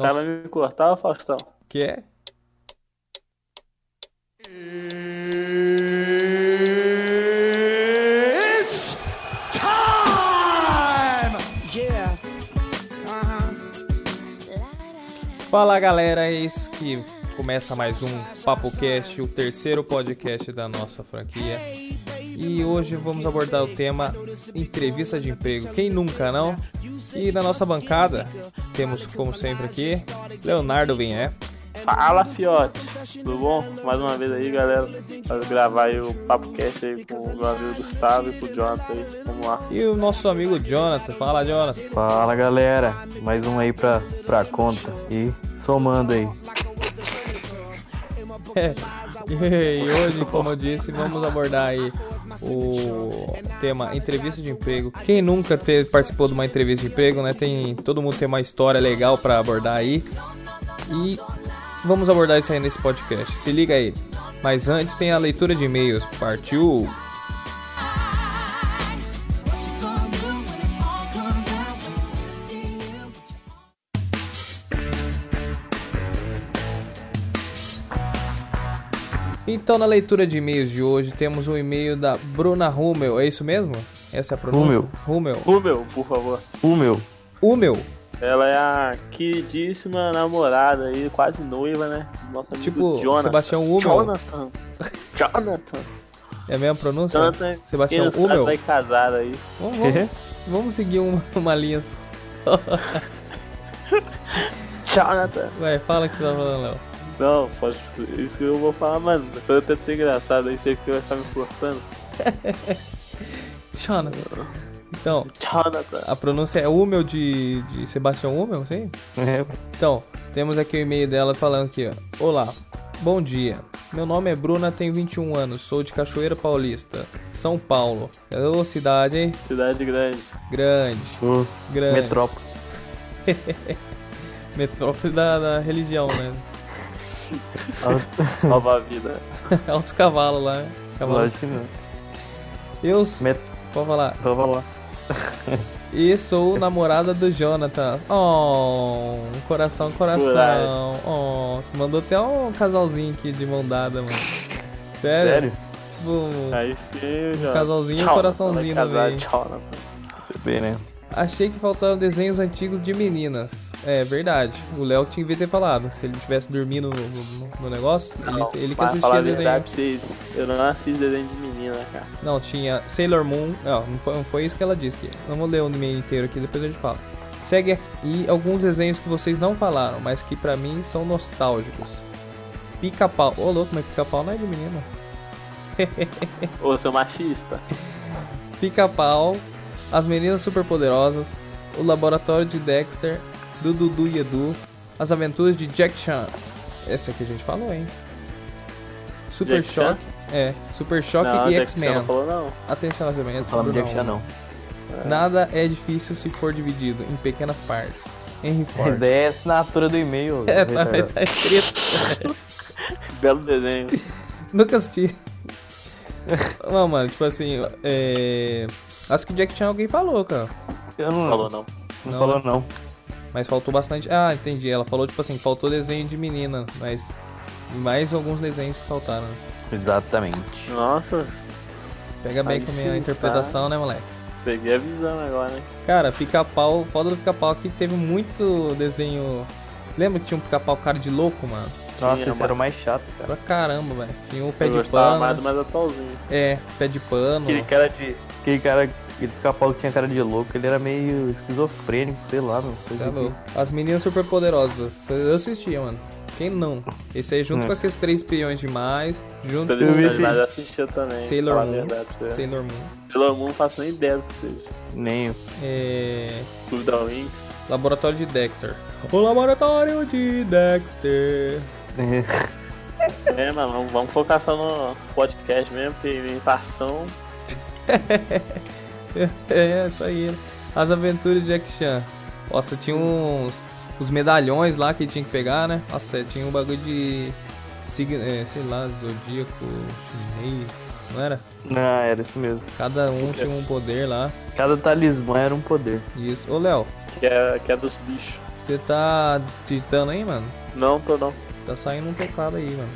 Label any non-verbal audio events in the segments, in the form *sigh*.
Tá, vai me cortar, Faustão? Que é? It's time! Yeah. Uh-huh. Fala galera, eis que começa mais um Papo Cast, o terceiro podcast da nossa franquia. E hoje vamos abordar o tema entrevista de emprego. Quem nunca, não? E na nossa bancada temos, como sempre aqui, Leonardo Vinhé. Fala, fiote. Tudo bom? Mais uma vez aí, galera. Pra gravar aí o Papo Cast aí com o meu amigo Gustavo e com o Jonathan aí. Vamos lá. E o nosso amigo Jonathan. Fala, Jonathan. Fala galera, mais um aí pra, pra conta e somando aí. *laughs* E hoje, como eu disse, vamos abordar aí o tema entrevista de emprego. Quem nunca teve, participou de uma entrevista de emprego, né? Tem, todo mundo tem uma história legal pra abordar aí. E vamos abordar isso aí nesse podcast. Se liga aí. Mas antes tem a leitura de e-mails. Partiu! Então, na leitura de e-mails de hoje, temos um e-mail da Bruna Hummel. É isso mesmo? Essa é a pronúncia? Hummel. Rubel, por favor. O meu, Hummel. Ela é a queridíssima namorada aí, quase noiva, né? Nosso amigo Tipo, Jonathan. Sebastião Hummel. Jonathan. Jonathan. É a mesma pronúncia? Jonathan. Sebastião Hummel. vai casar aí. Vamos, vamos, vamos seguir uma, uma linha só. *laughs* Jonathan. Vai, fala o que você tá falando, Léo. Não, pode. Isso que eu vou falar, mano. Depois eu tento ser engraçado aí, sei que vai ficar me cortando. *laughs* Jonathan. Então, Jonathan. a pronúncia é Hummel de, de Sebastião Hummel, sim? é, Então, temos aqui o e-mail dela falando aqui, ó. Olá, bom dia. Meu nome é Bruna, tenho 21 anos, sou de Cachoeira Paulista, São Paulo. Ô, cidade, hein? Cidade grande. Grande, o grande. metrópole. *laughs* Metrópole da, da religião, né? *laughs* Nova vida. Altos cavalos lá? Cavalos. Lógico que não. Eu, Met... pode falar. Vamos lá. E sou namorada do Jonathan. Oh, coração, coração. Oh, mandou até um casalzinho aqui de mão dada, mano. Sério? Sério? Tipo, Aí sim, já. casalzinho e um Tchau, coraçãozinho casar, meio. Tchau, né? Vê, né? Achei que faltavam desenhos antigos de meninas. É verdade. O Léo tinha que ter falado. Se ele tivesse dormindo no, no- no negócio, Não, ele, ele que assistia a desenho. pra vocês, eu não assisto desenho de menina, cara. Não, tinha Sailor Moon. Não, não foi, não foi isso que ela disse. Que não vou ler o e-mail inteiro aqui, depois a gente fala. Segue e alguns desenhos que vocês não falaram, mas que pra mim são nostálgicos. Pica-pau. Ô, louco, mas pica-pau não é de menina. Ô, seu machista. *laughs* Pica-pau, As Meninas Superpoderosas, O Laboratório de Dexter, do Dudu e Edu, As Aventuras de Jack Chan. Essa aqui a gente falou, hein? Super Jack Chan? Choque. É, Super Choque não, e Chan X-Men. não falou não. Atenção, lançamento. Falando de Jack não. Nada é difícil se for dividido em pequenas partes. Henry *laughs* Ford. Essa é a assinatura do e-mail. *laughs* É, tá, tá escrito. *laughs* Belo desenho. Nunca assisti. Não, mano, tipo assim, é... Acho que Jack Chan alguém falou, cara. Eu não, Falou não. não Não. falou não. Mas faltou bastante. Ah, entendi. Ela falou, tipo assim, faltou desenho de menina, mas. Mais alguns desenhos que faltaram. Exatamente. Nossa, Pega bem Aí com a minha sim, interpretação, né, moleque? peguei a visão agora, né? Cara, pica-pau, foda do pica-pau que teve muito desenho. Lembra que tinha um pica-pau cara de louco, mano? Nossa, esse mano. era o mais chato, cara. Pra caramba, velho. Tinha o pé eu de pano. mais do mais atualzinho. É, pé de pano. Aquele cara de. Aquele cara. Aquele pica-pau que tinha cara de louco, ele era meio esquizofrênico, sei lá, não sei Cê é louco. As meninas super poderosas. Eu assistia, mano. Quem não? Esse aí junto Hum. com aqueles três peões demais. Junto vi mas esse- eu assistia também. Sailor Moon. você. Sailor Moon. Sailor Moon não faço nem ideia do que seja. Nem. É... Clube da Winx. Laboratório de Dexter. O Laboratório de Dexter. É, mano, vamos, focar só no podcast mesmo, porque imitação. *laughs* É, isso aí. As aventuras de Jack Chan. Nossa, tinha uns. Os medalhões lá que tinha que pegar, né? Nossa, tinha um bagulho de. é, sei lá, zodíaco chinês. Não era? Não, era isso mesmo. Cada um tinha um poder lá. Cada talismã era um poder. Isso. Ô, Léo, Que é, que é dos bichos. Você tá digitando aí, mano? Não, tô não. Tá saindo um teclado aí, mano.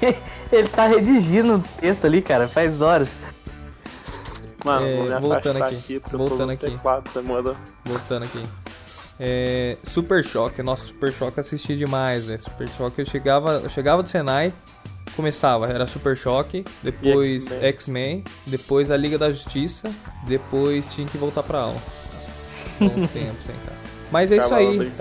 *laughs* Ele tá redigindo o texto ali, cara, faz horas. Mano, É, voltando aqui, aqui, voltando aqui. teclado. Voltando aqui. É, Super Choque. Nossa, Super Choque eu assisti demais, velho. Super Choque eu chegava, eu chegava do Senai, começava, era Super Choque, depois X-Men. Depois a Liga da Justiça, depois tinha que voltar pra aula. Nossa, bons *laughs* tempos, hein, cara. Mas é isso Acabava aí.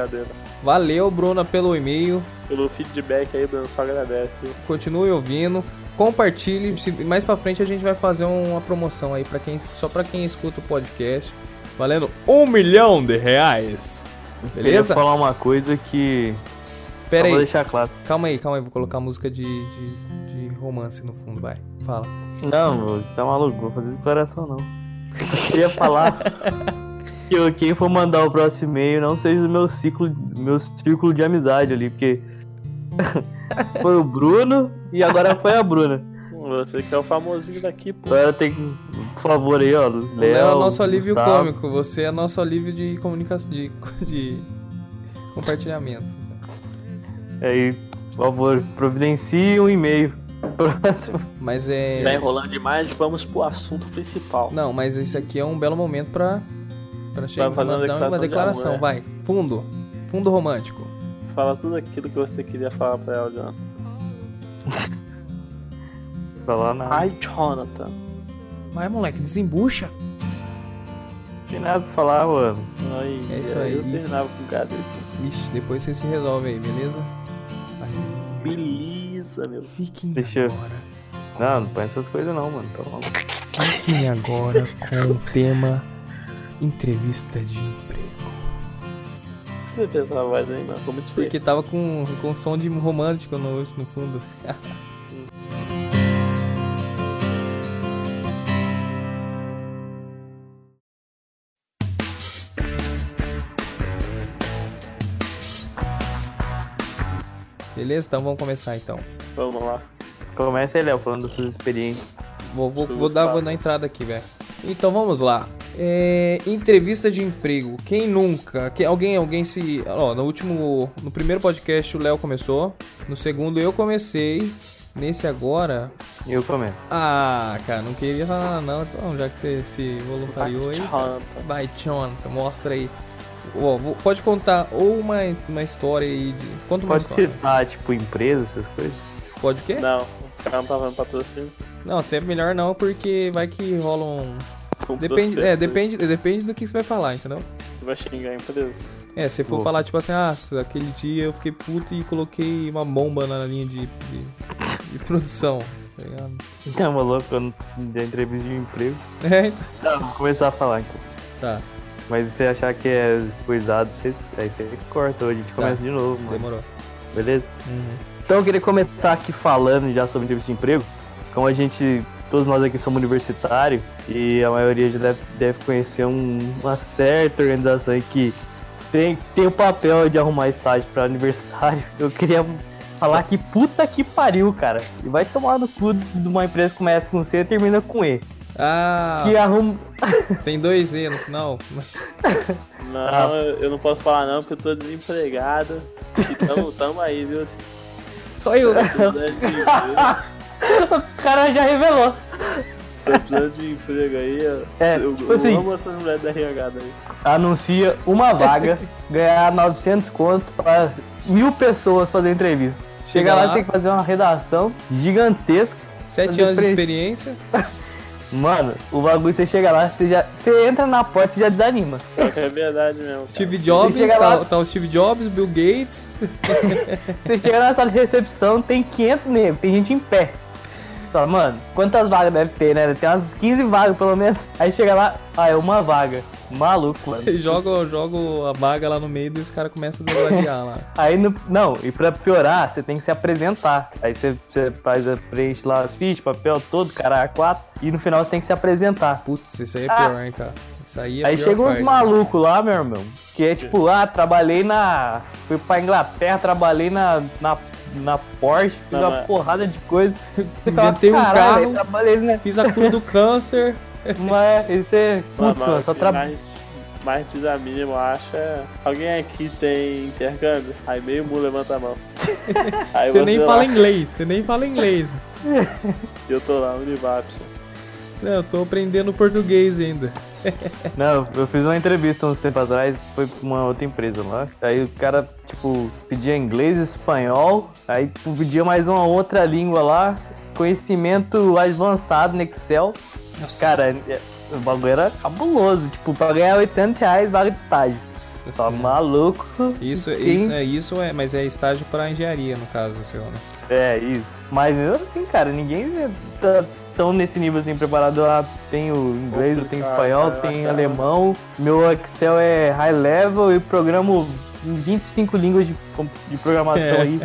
Valeu, Bruna, pelo e-mail. Pelo feedback aí, Bruno, só agradece. Continue ouvindo. Compartilhe. Se- Mais pra frente a gente vai fazer uma promoção aí para quem só pra quem escuta o podcast, valendo um milhão de reais. Beleza? falar uma coisa que. Pera só vou aí. deixar claro. Calma aí, calma aí. Vou colocar música de, de, de romance no fundo, vai. Fala. Não, tá maluco, vou fazer declaração não. Eu queria falar *laughs* que eu- quem for mandar o próximo e-mail não seja do meu ciclo, meu círculo de amizade ali, porque *laughs* foi o Bruno e agora foi a Bruna. Você que é o famosinho daqui, pô. Agora tem que, por favor aí, ó, O Léo, Léo é nosso alívio Gustavo. cômico. Você é nosso alívio de comunicação, de, *laughs* de compartilhamento. Aí, por favor, providencie um e-mail. Próximo. Mas é. Já enrolando demais, vamos pro assunto principal. Não, mas esse aqui é um belo momento pra, pra chegar fazer uma uma declaração de amor, Vai, fundo. Fundo romântico. Fala tudo aquilo que você queria falar pra ela, Jonathan. *laughs* Falar nada. Ai, Jonathan. Vai, moleque, desembucha. Não tem nada pra falar, mano. Ai, É isso aí, Eu isso. terminava com um cara desse. Ixi, depois você se resolve aí, beleza? Vai. Beleza, meu. Fiquem Deixa eu- agora. Não, não põe essas coisas não, mano. Tá maluco. Fiquem agora com o tema entrevista de emprego. Por que você essa voz aí, mano? Ficou muito feio. Porque tava com, com som de romântico no, no fundo. *laughs* Beleza? Então vamos começar então. Vamos lá. Começa aí, Léo, falando das suas experiências. Vou, vou, vou dar, vou dar entrada aqui, velho. Então vamos lá. É, entrevista de emprego. Quem nunca? Quem, alguém, alguém se. Ó, no último. No primeiro podcast o Léo começou. No segundo eu comecei. Nesse agora. Eu começo. Ah, cara, não queria falar não. Então, já que você se voluntariou aí. cara. Jonathan. Vai, Jonathan, mostra aí. Ó, pode contar ou uma, uma história aí de. Conta uma Pode história. citar, tipo, empresa, essas coisas? Pode o quê? Não, os caras não estavam patrocínio. Não, até melhor não, porque vai que rola um. Um Depende, processo é, aí. depende, depende do que você vai falar, entendeu? Você vai xingar a empresa. É, se for falar tipo assim, ah, aquele dia eu fiquei puto e coloquei uma bomba na linha de, de, de produção, tá ligado? Não, *laughs* maluco, eu não dei entrevista de emprego. É, então. Tá, vou começar a falar então. Tá, Mas se você achar que é coisado, você, aí você corta, a gente começa de novo, mano. demorou. Beleza? Uhum. Então eu queria começar aqui falando já sobre entrevista de emprego. Como a gente, todos nós aqui somos universitários e a maioria já deve, deve conhecer um- uma certa organização aí que tem, tem o papel de arrumar estágio para universitário. *laughs* Eu queria falar que puta que pariu, cara. E vai tomar no cu de uma empresa que começa com C e termina com E. Ah, Que arruma. *laughs* tem dois E no final. *laughs* Não, Ah. eu, não posso falar não, porque eu tô desempregado. E tamo, tamo aí, viu? Olha eu. De o cara já revelou. se precisar de emprego aí, É, eu, tipo eu assim. amo essas mulheres da RH daí. Anuncia uma vaga, *laughs* ganhar 900 conto pra mil pessoas fazer entrevista. Chega, Chega lá, lá. tem que fazer uma redação gigantesca. Sete anos de pre- experiência. *laughs* Mano, o bagulho, você chega lá, você já. Você entra na porta e já desanima. É verdade mesmo. cara. Steve Jobs, tá, lá- tá o Steve Jobs, Bill Gates. *laughs* Você chega na sala de recepção, tem 500 negros, tem gente em pé. Fala, mano, quantas vagas deve ter, né? Tem umas 15 vagas pelo menos. Aí chega lá, ah, é uma vaga. Maluco, mano. joga, joga a vaga lá no meio e os caras começam a degladiar lá. *laughs* Aí no, não, e pra piorar, você tem que se apresentar. Aí você, você faz a preenche lá as fichas, papel todo, cara, A4, e no final você tem que se apresentar. Putz, isso aí é Ah. pior, hein, cara. Isso aí é Aí pior chegam uns parte. malucos lá, meu irmão, que é tipo, ah, trabalhei na. Fui pra Inglaterra, trabalhei na. na na Porsche, fiz Não, uma mas- porrada de coisa. *laughs* Você fala, Inventei um "Caralho, carro." Trabalhei, né? Fiz a cura do câncer. *laughs* Mas, você. Mano, Putz, mano, só tem tra... mais, mais desanima, eu acho. É... Alguém aqui tem intercâmbio? Aí meio mundo levanta a mão. *laughs* Aí Você nem lá, fala inglês, você nem fala inglês. e Eu tô lá, Univapson. Não, eu tô aprendendo português ainda. Não, eu fiz uma entrevista uns tempo atrás, foi pra uma outra empresa lá. Aí o cara, tipo, pedia inglês, espanhol, aí tipo, pedia mais uma outra língua lá, conhecimento avançado no Excel. Nossa, Cara, é- o bagulho era cabuloso, tipo, pra ganhar 80 reais vaga de estágio. nossa Tá senhora. maluco? Isso, Quem- isso, é, isso é, mas é estágio pra engenharia, no caso, seu, né? É, isso. Mas mesmo assim, cara, ninguém tá tão nesse nível assim preparado. Ah, tem o inglês, eu tenho espanhol, cara, eu tem achava. alemão. Meu Excel é high level e programo em 25 línguas de, de programação É. aí.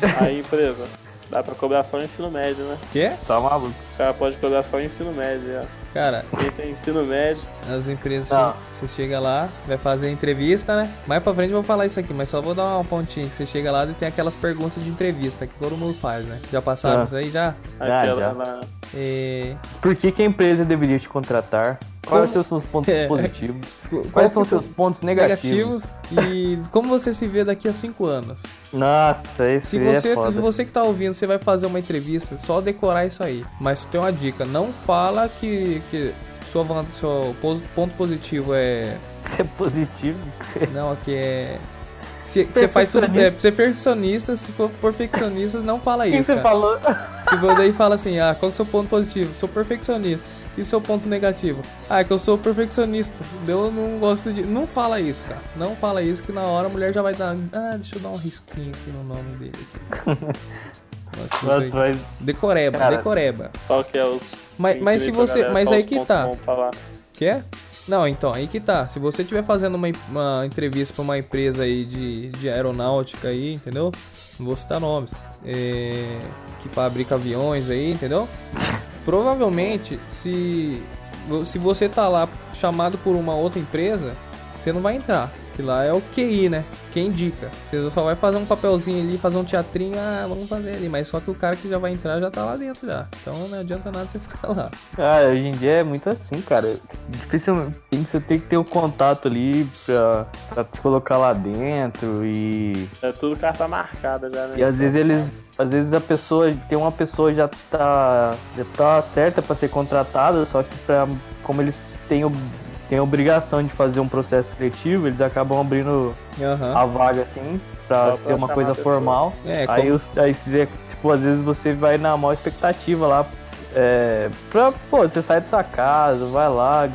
*laughs* Aí, empresa. Dá pra cobrar só o ensino médio, né? Quê? Tá maluco. O cara pode cobrar só o ensino médio, já. Cara, Quem tem ensino médio, as empresas, Não. você chega lá, vai fazer a entrevista, né? Mais pra frente eu vou falar isso aqui, mas só vou dar uma pontinha, que você chega lá e tem aquelas perguntas de entrevista que todo mundo faz, né? Já passaram Ah. isso aí já? Já, aquela já. lá. E... Por que, que a empresa deveria te contratar? Quais Como- são os seus pontos *laughs* É. positivos? qu- Quais qual são seus pontos negativos? negativos e como você se vê daqui a cinco anos? Nossa, esse Se é você, foda. se você que tá ouvindo, você vai fazer uma entrevista, só decorar isso aí. Mas tem uma dica, não fala que, que sua, seu ponto positivo é. Isso *laughs* é positivo. Não, que é. Se, você faz tudo. É, ser perfeccionista, se for perfeccionista, não fala *laughs* Quem isso. você Cara. falou? Se for daí fala assim, ah, qual que é o seu ponto positivo? Sou perfeccionista. E seu ponto negativo? Ah, é que eu sou perfeccionista. Eu não gosto de. Não fala isso, cara. Não fala isso, que na hora a mulher já vai dar. Ah, deixa eu dar um risquinho aqui no nome dele. Aqui. *laughs* Nossa, Nossa, mas Decoreba, Cara. decoreba. Qual que é os. Mas- mas se você- galera mas aí que tá. Quer? Não, então, aí que tá. Se você estiver fazendo uma, uma entrevista pra uma empresa aí de, de aeronáutica aí, entendeu? Não vou citar nomes. é, que fabrica aviões aí, entendeu? *laughs* Provavelmente, se, se você tá lá chamado por uma outra empresa, você não vai entrar. Que lá é o QI, né? Quem indica. Você só vai fazer um papelzinho ali, fazer um teatrinho, ah, vamos fazer ali. Mas só que o cara que já vai entrar já tá lá dentro já. Então não adianta nada você *laughs* ficar lá. Cara, hoje em dia é muito assim, cara. Dificilmente tem que- você tem que ter o contato ali pra, pra te colocar lá dentro e. É tudo carta marcada já, né? E às vezes eles. Às vezes a pessoa. Tem uma pessoa já tá. Já tá certa pra ser contratada, só que pra, como eles têm, têm a obrigação de fazer um processo seletivo, eles acabam abrindo Aham. a vaga assim, pra Só pra ser uma coisa formal. É, Aí, como- os, aí você, tipo, às vezes você vai na maior expectativa lá. É, pra, pô, você sai da sua casa, vai lá,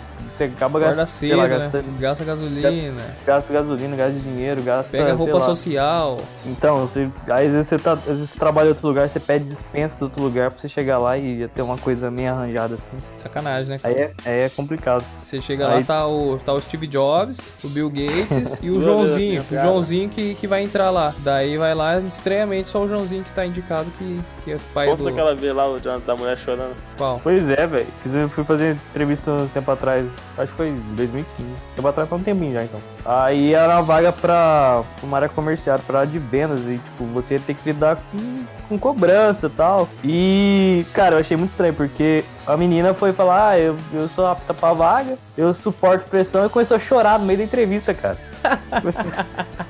você acaba gastando, sei lá, cedo, né? gastando, Gasta gasolina, gasta gasolina, gasta dinheiro, gasta. pega roupa lá. social. Então, você, aí às vezes você tá, às vezes você trabalha em outro lugar, você pede dispensa de outro lugar pra você chegar lá e ter uma coisa meio arranjada assim. Sacanagem, né? Aí é, aí é complicado. Você chega lá, Aí- tá o, tá o Steve Jobs, o Bill Gates *laughs* e o Joãozinho. O Joãozinho que, que vai entrar lá. Daí vai lá, estranhamente, só o Joãozinho que tá indicado que, que é o pai Conta do. aquela vez lá, o da mulher chorando. Qual? Pois é, velho. Fui fazer entrevista um tempo atrás, acho que foi em 2015. Tempo atrás foi um tempinho já, então. Aí era uma vaga pra uma área comercial, pra área de vendas, e tipo, você ia ter que lidar com, com cobrança e tal. E, cara, eu achei muito estranho, porque a menina foi falar, ah, eu, eu sou apta pra vaga, eu suporto pressão, e começou a chorar no meio da entrevista, cara. *laughs*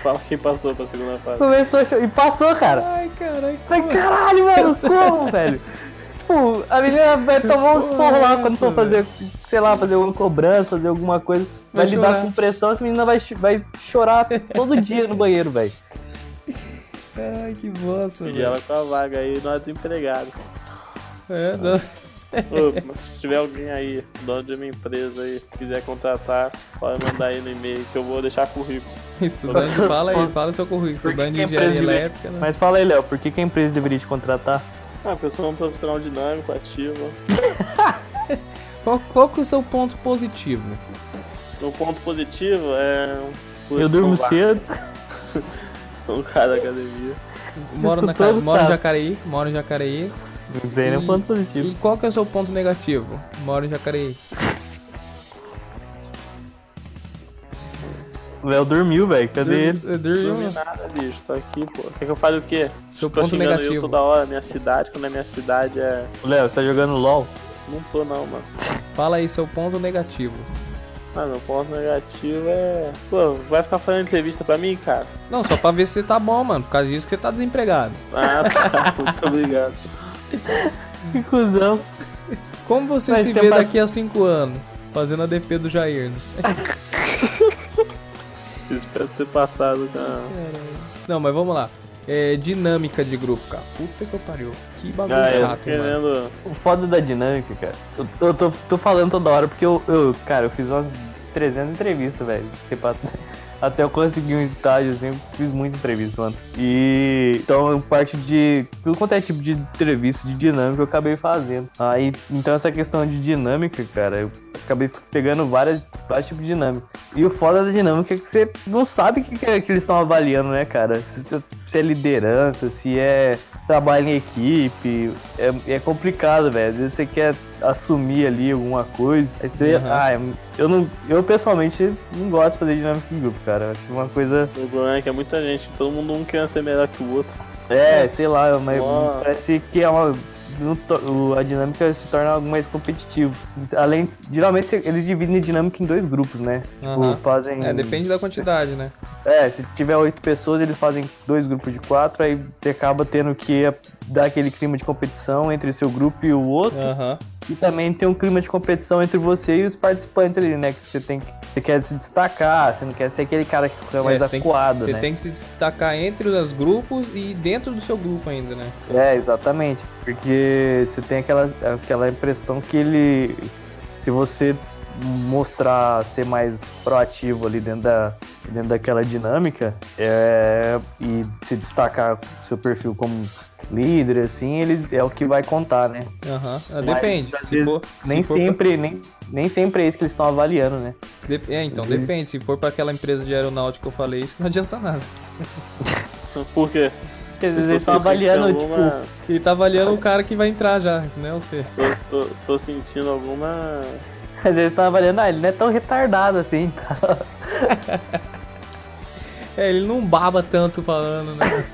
Fala quem passou pra segunda fase. Começou a chorar, e passou, cara. Ai, caralho. Falei, caralho, mano, *laughs* como, velho? Tipo, a menina vai tomar uns porros lá quando for fazer, sei lá, fazer alguma cobrança, fazer alguma coisa. Vai, Vai lidar chorar. com pressão, essa menina vai, vai chorar todo dia no banheiro, velho. Ai, que bosta, E velho. ela com a vaga aí, nós desempregado. É, não. Ô, mas se tiver alguém aí, dono de uma empresa aí, quiser contratar, pode mandar aí no e-mail que eu vou deixar currículo. Estudante, fala aí, fala seu currículo. Estudante de empresa engenharia elétrica, né? Mas fala aí, Léo, por que, que a empresa deveria te contratar? Ah, pessoa é um profissional dinâmico, ativo. *laughs* Qual, qual que é o seu ponto positivo? Um ponto positivo é. Eu durmo cedo. *laughs* Sou um cara da academia. Moro, na, ca- moro em. Jacareí, moro em Jacareí. Não tem nenhum E- ponto positivo. E qual que é o seu ponto negativo? Moro em Jacareí. O Léo dormiu, velho. Cadê ele? Dur- Dormiu? Dormi nada, bicho. Tô aqui, pô. Quer que eu fale o quê? Seu Tô ponto xingando eu negativo. toda hora, minha cidade, quando é minha cidade é. Léo, você tá jogando LOL? Não tô não, mano. Fala aí seu ponto negativo. Mano, o ponto negativo é. Pô, vai ficar fazendo entrevista pra mim, cara? Não, só pra ver se você tá bom, mano. Por causa disso que você tá desempregado. Ah, tá. *laughs* Muito obrigado. Que cuzão. Como você Mas se vê daqui a 5 anos? Fazendo a DP do Jair, né? *laughs* Espero ter passado com. Não, mas vamos lá. É, dinâmica de grupo, cara. Puta que eu pariu. Que bagulho Ah, chato, mano. querendo. O foda da dinâmica, cara. Eu, eu tô, tô falando toda hora porque eu, eu, cara, eu fiz umas 300 entrevistas, velho. *laughs* Até eu conseguir um estágio, assim, eu fiz muita entrevista, mano. E então, parte de. Tudo quanto é tipo de entrevista, de dinâmica, eu acabei fazendo. Aí, então, essa questão de dinâmica, cara, eu acabei pegando várias, vários tipos de dinâmica. E o foda da dinâmica é que você não sabe o que, que, é que eles estão avaliando, né, cara? Se, se é liderança, se é trabalho em equipe. É, é complicado, velho. Às vezes você quer assumir ali alguma coisa. Aí você. Uhum. Ah, eu não. Eu pessoalmente não gosto de fazer dinâmica em grupo, cara. Acho uma coisa. O problema é que é muita gente, todo mundo um quer ser melhor que o outro. É, sei lá, mas Uau. parece que é uma. O- A dinâmica se torna algo mais competitivo. Além, geralmente eles dividem a dinâmica em dois grupos, né? Aham. fazem. É, depende da quantidade, né? É, se tiver oito pessoas, eles fazem dois grupos de quatro, aí acaba tendo que dar aquele clima de competição entre o seu grupo e o outro. Aham. E também tem um clima de competição entre você e os participantes ali, né? Que você tem que. Você quer se destacar, você não quer ser aquele cara que fica mais É, você tem que- acuado, Você né? tem que se destacar entre os grupos e dentro do seu grupo ainda, né? É, exatamente. Porque você tem aquela, aquela impressão que ele. Se você mostrar ser mais proativo ali dentro, da, dentro daquela dinâmica é, e se destacar seu perfil como líder, assim, eles, é o que vai contar, né? Aham. Ah, Mas, Depende. às Se vezes, for, Nem se for pra- sempre, nem, nem sempre é isso que eles estão avaliando, né? de- É, então, depende. Se for pra aquela empresa de aeronáutica que eu falei, isso não adianta nada. *laughs* Por quê? Porque às vezes eles estão avaliando, alguma- tipo, Ele tá avaliando o cara que vai entrar já, né? Você. Tô, tô- tô sentindo alguma. *laughs* às vezes eles estão avaliando, ah, ele não é tão retardado assim, tá? *laughs* É, ele não baba tanto falando, né?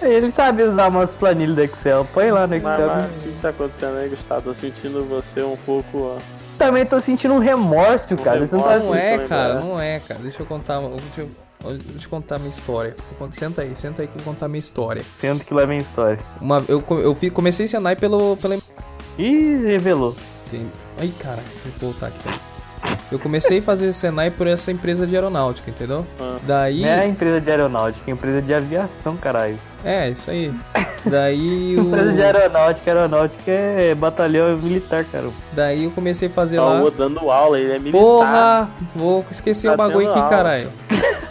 Ele sabe usar umas planilhas do Excel, põe lá no Mas, Excel. mas, o que tá acontecendo aí, Gustavo? Tô sentindo você um pouco. ó, Também tô sentindo um remorso, cara. Você não tá remorso. Não é, cara, lembrando. não é, cara. Deixa eu contar. Deixa eu, deixa eu contar minha história. Senta aí, senta aí que eu vou contar minha história. sendo que lá vem história. Uma, eu, eu fi- comecei a Senai pelo, pela. Ih, revelou. Tem... Ai, cara, deixa eu voltar aqui. peraí. Eu comecei a fazer Senai por essa empresa de aeronáutica, entendeu? Ah. Daí. Não é empresa de aeronáutica, é empresa de aviação, caralho. É, isso aí. Daí *laughs* o. Empresa de aeronáutica, aeronáutica é batalhão militar, cara. Daí eu comecei a fazer Tá lá. dando aula, ele é militar. Porra! Vou esquecer Tá o bagulho aqui, caralho. *laughs*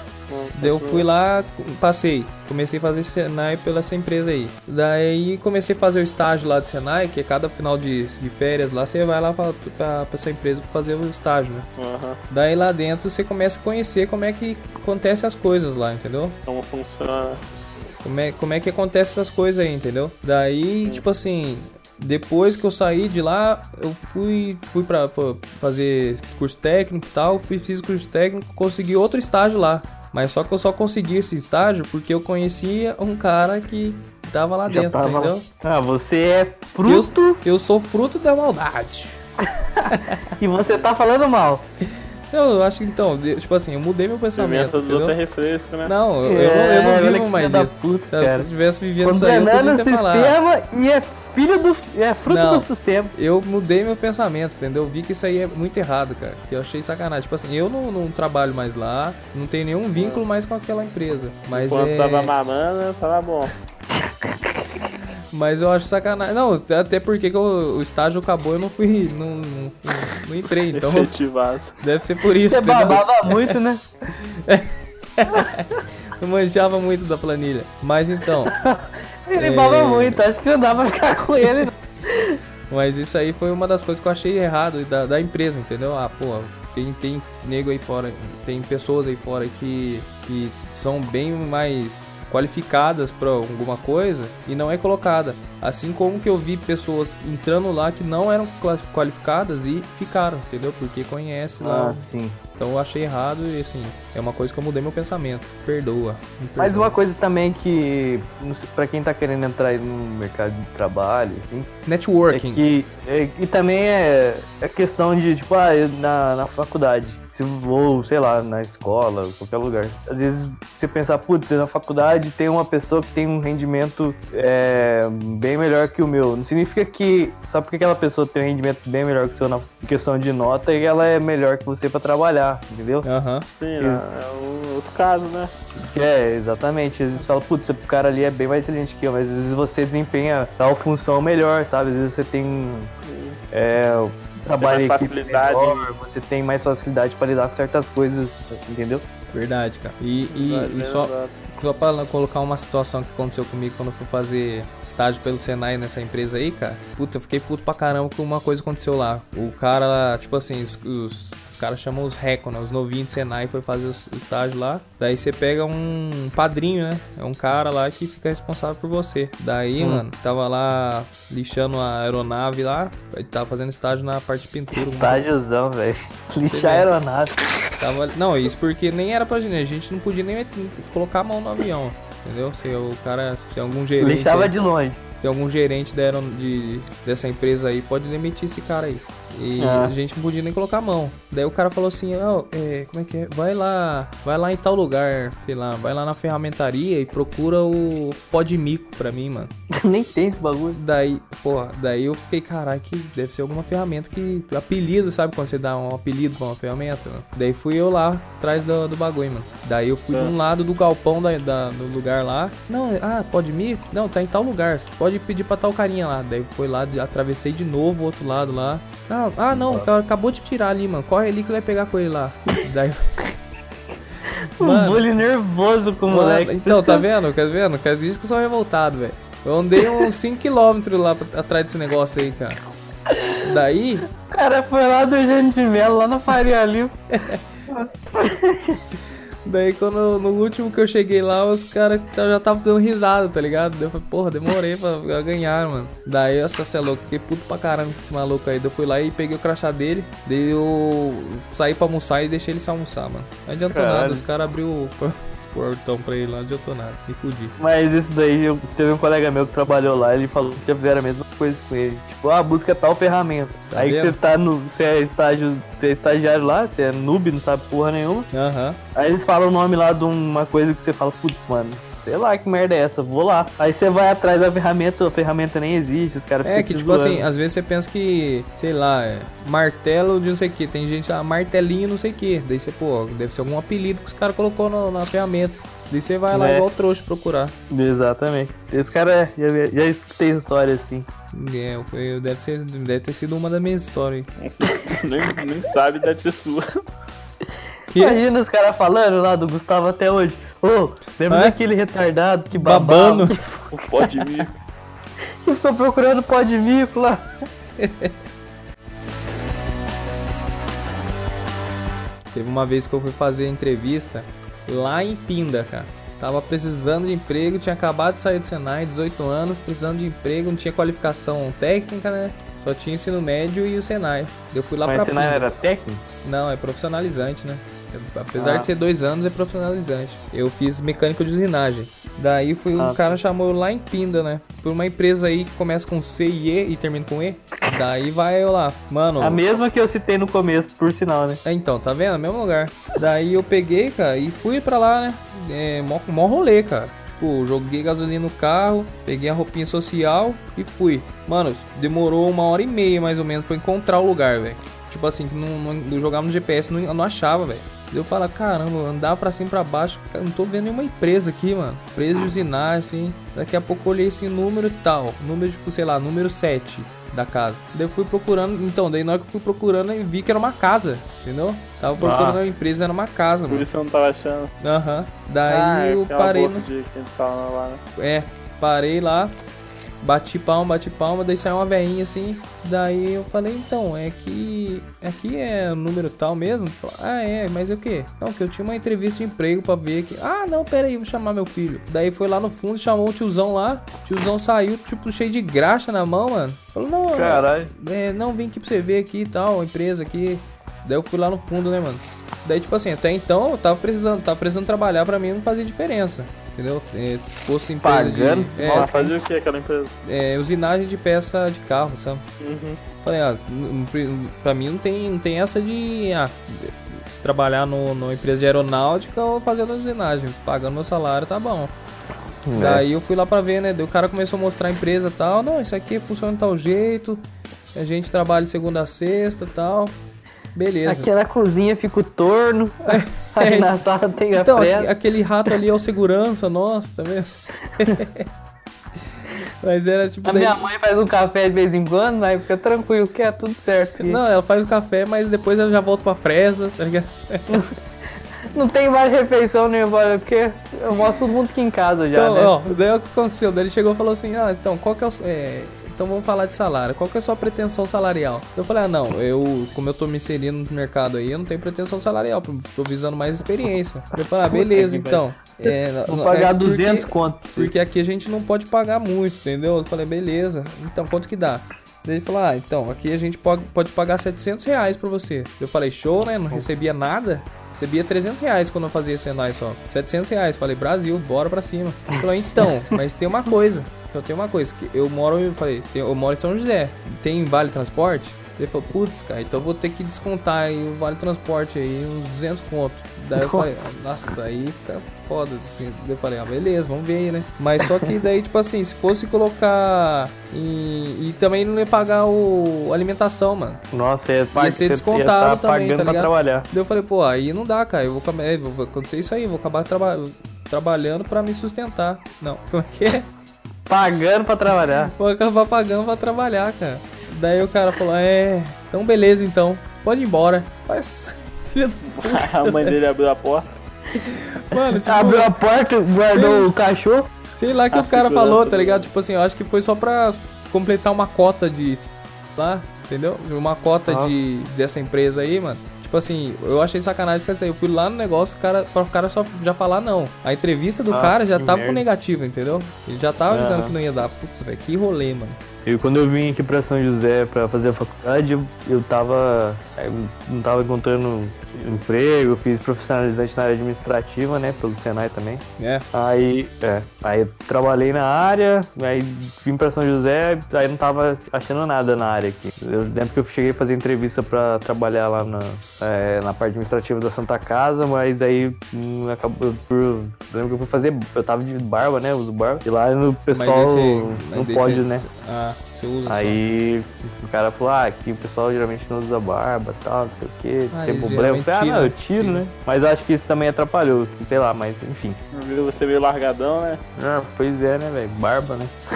Daí eu fui lá, passei. Comecei a fazer Senai pela essa empresa aí. Daí comecei a fazer o estágio lá do Senai, que é cada final de, de férias lá, você vai lá pra, pra, pra essa empresa pra fazer o estágio, né? Aham. Daí lá dentro você começa a conhecer como é que acontece as coisas lá, entendeu? Como funciona. Como é, como é que acontece essas coisas aí, entendeu? Daí, tipo assim, depois que eu saí de lá, eu fui, fui pra, pra fazer curso técnico e tal, fui, fiz curso técnico, consegui outro estágio lá. Mas só que eu só consegui esse estágio porque eu conhecia um cara que tava lá Já dentro, tava- entendeu? Ah, você é fruto Eu sou fruto da maldade. *laughs* e você tá falando mal. *laughs* Eu, eu acho que então, tipo assim, eu mudei meu pensamento, outros é entendeu? refresco, né? Não, eu, eu não, eu não É, olha vivo mais isso. puta, Se eu- se eu tivesse vivendo isso aí, eu podia ter falado. e é filho do. É fruto Não. do sistema. Eu mudei meu pensamento, entendeu? Eu vi que isso aí é muito errado, cara. Que eu achei sacanagem. Tipo assim, eu não, não trabalho mais lá, não tenho nenhum vínculo mais com aquela empresa. Mas Quando é. tava mamando, tava bom. *laughs* Mas eu acho sacanagem. Não, até porque que o, o estágio acabou, eu não fui. Não, não, fui- não entrei. Então Efetivado. deve ser por isso, Você entendeu? babava muito, né? *laughs* Eu manjava muito da planilha. Mas então. *laughs* Ele É. baba muito, acho que não dá pra ficar com ele. não. Mas isso aí foi uma das coisas que eu achei errado da, da empresa, entendeu? Ah, pô, tem, tem nego aí fora, tem pessoas aí fora que, que são bem mais qualificadas para alguma coisa e não é colocada. Assim como que eu vi pessoas entrando lá que não eram qualificadas e ficaram, entendeu? Porque conhece lá. Ah, sim. Então eu achei errado e assim, é uma coisa que eu mudei meu pensamento. Perdoa. me Mas perdoa. uma coisa também que, pra quem tá querendo entrar aí no mercado de trabalho, assim, é Networking. que. é- e também é, é questão de, tipo, ah, na, na faculdade. Se ou, sei lá, na escola, qualquer lugar. Às vezes você pensar, putz, na faculdade tem uma pessoa que tem um rendimento é, bem melhor que o meu. Não significa que só porque aquela pessoa tem um rendimento bem melhor que o seu na questão de nota, e ela é melhor que você pra trabalhar, entendeu? Aham. Sim, né? é o outro caso, né? É, exatamente. Às vezes fala, putz, o cara ali é bem mais inteligente que eu, mas às vezes você desempenha tal função melhor, sabe? Às vezes você tem é, trabalho mais em facilidade. melhor, você tem mais facilidade pra lidar com certas coisas, entendeu? Verdade, cara. E, e, e só, só pra colocar uma situação que aconteceu comigo quando eu fui fazer estágio pelo Senai nessa empresa aí, cara. Puta, eu fiquei puto pra caramba com uma coisa aconteceu lá. O cara, tipo assim, os, os caras chamam os reco, né? Os novinhos do Senai foi fazer os- o estágio lá. Daí você pega um padrinho, né? É um cara lá que fica responsável por você. Daí, mano, tava lá lixando a aeronave lá. Tava fazendo estágio na parte de pintura. Estágiozão, velho. Lixar vê. aeronave. Tava, não, isso porque nem era pra gente, a gente não podia nem colocar a mão no avião, entendeu? Se o cara, se algum gerente, Lixava aí- de longe. Se tem algum gerente da aeron- de, dessa empresa aí, pode demitir esse cara aí. E Ah. a gente não podia nem colocar a mão. Daí o cara falou assim, ó, é, como é que é? Vai lá, vai lá em tal lugar, sei lá, vai lá na ferramentaria e procura o pó de mico pra mim, mano. *laughs* Nem tem esse bagulho. Daí, porra, daí eu fiquei, caralho, que deve ser alguma ferramenta que. Apelido, sabe? Quando você dá um apelido pra uma ferramenta. né? Daí fui eu lá, atrás do, do bagulho, mano. Daí eu fui de um lado do galpão da, da- do lugar lá. Não, ah, pode mir? Não, tá em tal lugar. Você pode pedir pra tal carinha lá. Daí foi lá, atravessei de novo o outro lado lá. Ah, ah não, ca- acabou de tirar ali, mano. Corre ali que vai pegar com ele lá. Daí. *laughs* Um bullying nervoso com o Mano, moleque. então, tá vendo? Quer vendo? Quer dizer que eu sou revoltado, velho. Eu andei uns *laughs* 5km lá pra- atrás desse negócio aí, cara. Daí, O cara foi lá do Eugênio de Melo, lá na Faria Lima. *laughs* daí quando no último que eu cheguei lá, os caras tá- já estavam dando risada, tá ligado? Daí eu falei, porra, demorei pra, *laughs* ganhar, mano. Daí, essa cê é louco, fiquei puto pra caramba com esse maluco aí. Daí eu fui lá e peguei o crachá dele, daí eu saí pra almoçar e deixei ele se almoçar, mano. Não adiantou Caralho. nada, os caras abriu o portão pra ele lá, não adiantou nada. Me fudi. Mas isso daí, eu, teve um colega meu que trabalhou lá, ele falou que já fizeram a mesma coisa com ele. Tipo, ah, busca tal ferramenta. Tá aí você tá no. Você é estágio. Você é estagiário lá, você é noob, não sabe porra nenhuma. Aham. Aí eles falam o nome lá de uma coisa que você fala, putz, mano, sei lá que merda é essa, vou lá. Aí você vai atrás da ferramenta, a ferramenta nem existe, os caras É que, tipo zoando. assim, às vezes você pensa que, sei lá, é martelo de não sei o que. Tem gente, ah, martelinho não sei o que. Daí você, pô, deve ser algum apelido que os caras colocou no- na ferramenta. Daí você vai lá Né? igual trouxa procurar. Exatamente. Esse cara já, já escutei história assim. É, foi, deve, ser, deve ter sido uma das minhas histórias. *laughs* nem, nem sabe, deve ser sua. Que? Imagina os caras falando lá do Gustavo até hoje. Ô, lembra É? daquele retardado que Babando. babava, *laughs* O pó de mico. que ficou procurando pó de mico lá. Teve uma vez que eu fui fazer entrevista lá em Pinda, cara. Tava precisando de emprego, tinha acabado de sair do Senai, 18 anos, precisando de emprego, não tinha qualificação técnica, né? Só tinha ensino médio e o Senai. Eu fui lá Mas pra não Pinda. era técnico? Não, é profissionalizante, né? Apesar Ah. de ser dois anos, é profissionalizante. Eu fiz mecânico de usinagem. Daí foi um Ah, cara chamou lá em Pinda, né? Por uma empresa aí que começa com C e E e termina com E. Daí vai eu lá. Mano. A mesma que eu citei no começo, por sinal, né? É, então, tá vendo? Mesmo lugar. Daí eu peguei, cara, e fui pra lá, né? É, mó, mó rolê, cara. Tipo, joguei gasolina no carro, peguei a roupinha social e fui. Mano, demorou uma hora e meia mais ou menos eu encontrar o lugar, velho. Tipo assim, que não, não, eu jogava no GPS, não, não achava, velho. Eu falo, caramba, eu andava pra cima e pra baixo, não tô vendo nenhuma empresa aqui, mano. Empresa de usinagem, assim. Daqui a pouco eu olhei esse número e tal. Número, tipo, sei lá, número 7 da casa. Daí eu fui procurando, então, daí na hora que eu fui procurando, eu vi que era uma casa, entendeu? Tava procurando Ah. a empresa, era uma casa, Por mano. isso eu não tava achando. Aham. Daí ah, eu é uma parei no... lá, né? É, parei lá. Bati palma, bati palma, daí saiu uma veinha assim. Daí eu falei, então, é que. Aqui é o número tal mesmo? Falei, ah, é, mas é o quê? Não, que eu tinha uma entrevista de emprego pra ver que. Ah, não, pera aí, vou chamar meu filho. Daí foi lá no fundo, chamou o tiozão lá. O tiozão saiu, tipo, cheio de graxa na mão, mano. Falou, não, Caralho. é, não, vim aqui pra você ver aqui e tal, a empresa aqui. Daí eu fui lá no fundo, né, mano? Daí, tipo assim, até então eu tava precisando, tava precisando trabalhar pra mim não fazia diferença. Entendeu? É, se fosse empresa Pagando? de. É, Nossa, fazia o que aquela empresa? é, usinagem de peça de carro, sabe? Uhum. Falei, ah, pra mim não tem, não tem essa de. Ah, se trabalhar no, numa empresa de aeronáutica ou fazendo usinagem. Se pagando meu salário, tá bom. É. Daí eu fui lá pra ver, né? Daí o cara começou a mostrar a empresa e tal. Não, isso aqui funciona de tal jeito. A gente trabalha de segunda a sexta e tal. Beleza. Aqui na cozinha fica o torno, *laughs* aí na sala tem a Então, aquele rato ali é o segurança nosso, tá vendo? *laughs* Mas era tipo. A daí- minha mãe faz um café de vez em quando, mas fica tranquilo que é tudo certo. Não, ela faz o café, mas depois ela já volta pra fresa, tá ligado? *laughs* Não tem mais refeição nem embora, porque eu mostro todo mundo aqui em casa já, Então, né? ó, daí o que aconteceu? Daí ele chegou e falou assim: Ah, então qual que é o. é, então vamos falar de salário. Qual que é a sua pretensão salarial? Eu falei, ah não, eu, como eu tô me inserindo no mercado aí, eu não tenho pretensão salarial, tô visando mais experiência. Eu falei, ah, beleza, então. É, Vou é pagar porque- 200 conto. Porque aqui a gente não pode pagar muito, entendeu? Eu falei, beleza. Então, quanto que dá? Daí ele falou, ah, então, aqui a gente pode, pode pagar 700 reais pra você. Eu falei, show, né? Não recebia nada. Recebia 300 reais quando eu fazia Senai só. 700 reais. Falei, Brasil, bora pra cima. Ele falou, então, mas tem uma coisa. Só tem uma coisa. que Eu moro, eu falei, eu moro em São José. Tem Vale Transporte? Ele falou, putz, cara, então eu vou ter que descontar aí o Vale Transporte aí, uns 200 conto. Daí eu falei, *laughs* nossa, aí fica foda. Assim. Eu falei, ah, beleza, vamos ver aí, né? Mas só que daí, tipo assim, se fosse colocar em... E também não ia pagar o alimentação, mano. Nossa, ia, Ia ser descontado tá também, pagando tá pra ligado? trabalhar. Daí eu falei, pô, aí não dá, cara. Eu vou, é, vou acontecer isso aí, vou acabar traba trabalhando pra me sustentar. Não, *laughs* como é que é? Pagando pra trabalhar. Vou acabar pagando pra trabalhar, cara. Daí o cara falou, é, então beleza então, pode ir embora. Mas, *laughs* filho da *laughs* a mãe dele abriu a porta. Mano, tipo, Abriu a porta, guardou Sim. o cachorro. sei lá que A o cara falou, tá do- ligado? Tipo assim, eu acho que foi só pra completar uma cota de lá, entendeu? Uma cota Ah. de dessa empresa aí, mano. Tipo assim, eu achei sacanagem porque assim, eu fui lá no negócio, o cara, para o cara só já falar não. A entrevista do Ah, cara já tava com merda. negativo, entendeu? Ele já tava avisando Aham. que não ia dar. Putz, velho, que rolê, mano. E quando eu vim aqui pra São José pra fazer a faculdade, eu, eu tava. eu não tava encontrando emprego, fiz profissionalizante na área administrativa, né? Pelo Senai também. É. Aí, é, aí eu trabalhei na área, aí vim pra São José, aí não tava achando nada na área aqui. Eu lembro que eu cheguei a fazer entrevista pra trabalhar lá na, é, na parte administrativa da Santa Casa, mas aí hum, acabou. Por, eu lembro que eu fui fazer. Eu tava de barba, né? Eu uso barba. E lá no pessoal você- não pode, você- né? Ah, você usa Aí o cara falou, ah, aqui o pessoal geralmente não usa barba e tal, não sei o que, Ah, tem problema. Eu falei, ah, não, eu tiro, tiram. né? Mas eu acho que isso também atrapalhou, sei lá, mas enfim. Você meio largadão, né? Ah, pois é, né, velho? Barba, né? só.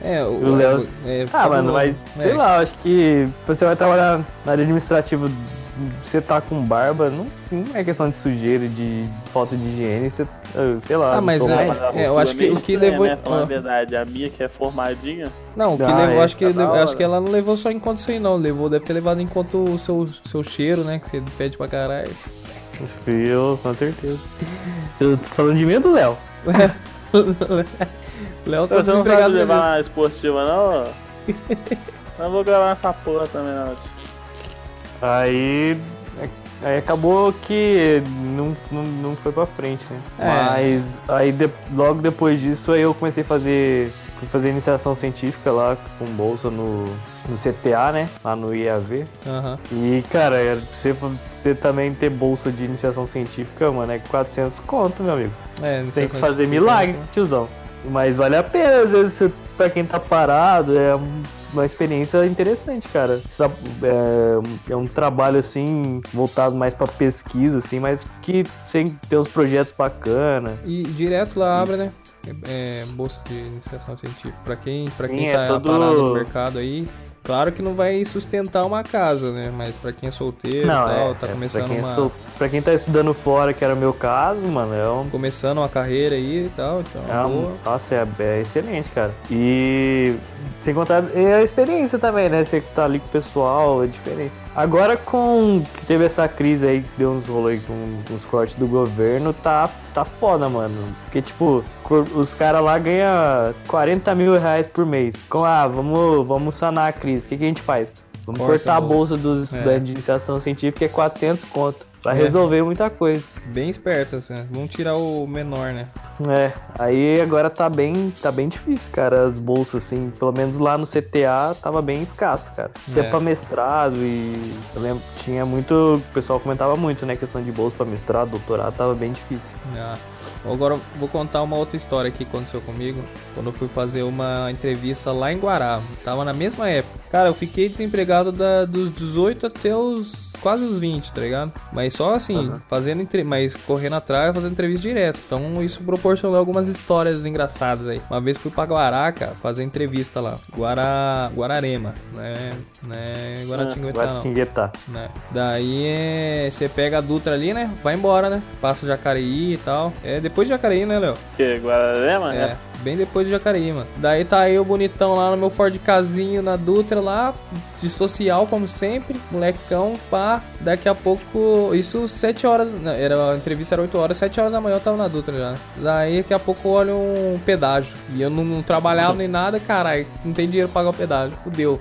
É, o, O Léo- é, Ah, mano, mas é. sei lá, eu acho que você vai trabalhar na área administrativa, você tá com barba, não, não é questão de sujeira, de falta de higiene, você, eu sei lá. Ah, não mas é- a eu acho que meio o que levou- Né? Ah. a verdade, a Mia que é formadinha. Não, o que Ah, levou, é, acho que, tá acho que ela não levou só em conta isso aí, não. Levou, deve ter levado em conta o seu, seu cheiro, né? Que você pede pra caralho. Eu, com certeza. *laughs* Eu tô falando de mim ou do Léo? *laughs* Léo tá Você não desempregado levar na esportiva, não? *laughs* Eu vou gravar nessa porra também, não. Aí, aí acabou que não, não, não foi pra frente, né? É. Mas aí de- logo depois disso aí eu comecei a fazer. Fui fazer iniciação científica lá com bolsa no, no CTA, né? Lá no IAV. Aham. E cara, você, você também ter bolsa de iniciação científica, mano, é 400 conto, meu amigo. É, não Tem que fazer milagre, tiozão. Mas vale a pena, às vezes, você- pra quem tá parado, é um- uma experiência interessante, cara. É, um- é um trabalho, assim, voltado mais pra pesquisa, assim, mas que tem, tem uns projetos bacanas. E direto lá abre, né? É, é, bolsa de iniciação científica. Pra quem, Sim, quem é tá todo- parado no mercado aí, Claro que não vai sustentar uma casa, né? Mas pra quem é solteiro Não, e tal, é, tá é, começando pra quem, uma. sou- pra quem tá estudando fora, que era o meu caso, mano, é um Começando uma carreira aí e tal, então. É um- boa. nossa, é, é excelente, cara. E sem contar é a experiência também, né? Você tá ali com o pessoal, é diferente. Agora com que teve essa crise aí, que deu uns rolês com, os cortes do governo, tá, tá foda, mano. Porque, tipo, os caras lá ganham 40 mil reais por mês. Com, ah, vamos, vamos sanar a crise. O que, que a gente faz? Vamos Corta cortar a a bolsa. bolsa dos É. estudantes de iniciação científica, é 400 conto. Pra É. resolver muita coisa. Bem esperto, assim. né? Vamos tirar o menor, né? É, aí agora tá bem, tá bem difícil, cara, as bolsas, assim, pelo menos lá no CTA tava bem escasso, cara. Até É. pra mestrado e eu lembro tinha muito, o pessoal comentava muito, né, questão de bolsa pra mestrado, doutorado, tava bem difícil. Ah. Agora vou contar uma outra história que aconteceu comigo quando eu fui fazer uma entrevista lá em Guará. Tava na mesma época. Cara, eu fiquei desempregado da- dos 18 até os quase os 20, tá ligado? Mas só assim, fazendo entre... mas correndo atrás, fazendo entrevista direto. Então isso proporcionou algumas histórias engraçadas aí. Uma vez fui pra Guará, cara, fazer entrevista lá. Guará, Guararema, né? né? Guaratinguetá Guaratinguetá. né? Daí é, você pega a Dutra ali, né? Vai embora, né? Passa Jacareí e tal. É depois de Jacareí, né, Léo? Que Guararema, É, né? Bem depois de Jacareí, mano. Daí tá eu bonitão lá no meu Ford Casinho na Dutra lá, de social como sempre, molecão, pá. Daqui a pouco, isso 7 horas, não, era, a entrevista era 8 horas, 7 horas da manhã eu tava na Dutra já. né? Daí daqui a pouco eu olho um pedágio. E eu não, não trabalhava nem nada, caralho, não tem dinheiro pra pagar o pedágio, fudeu.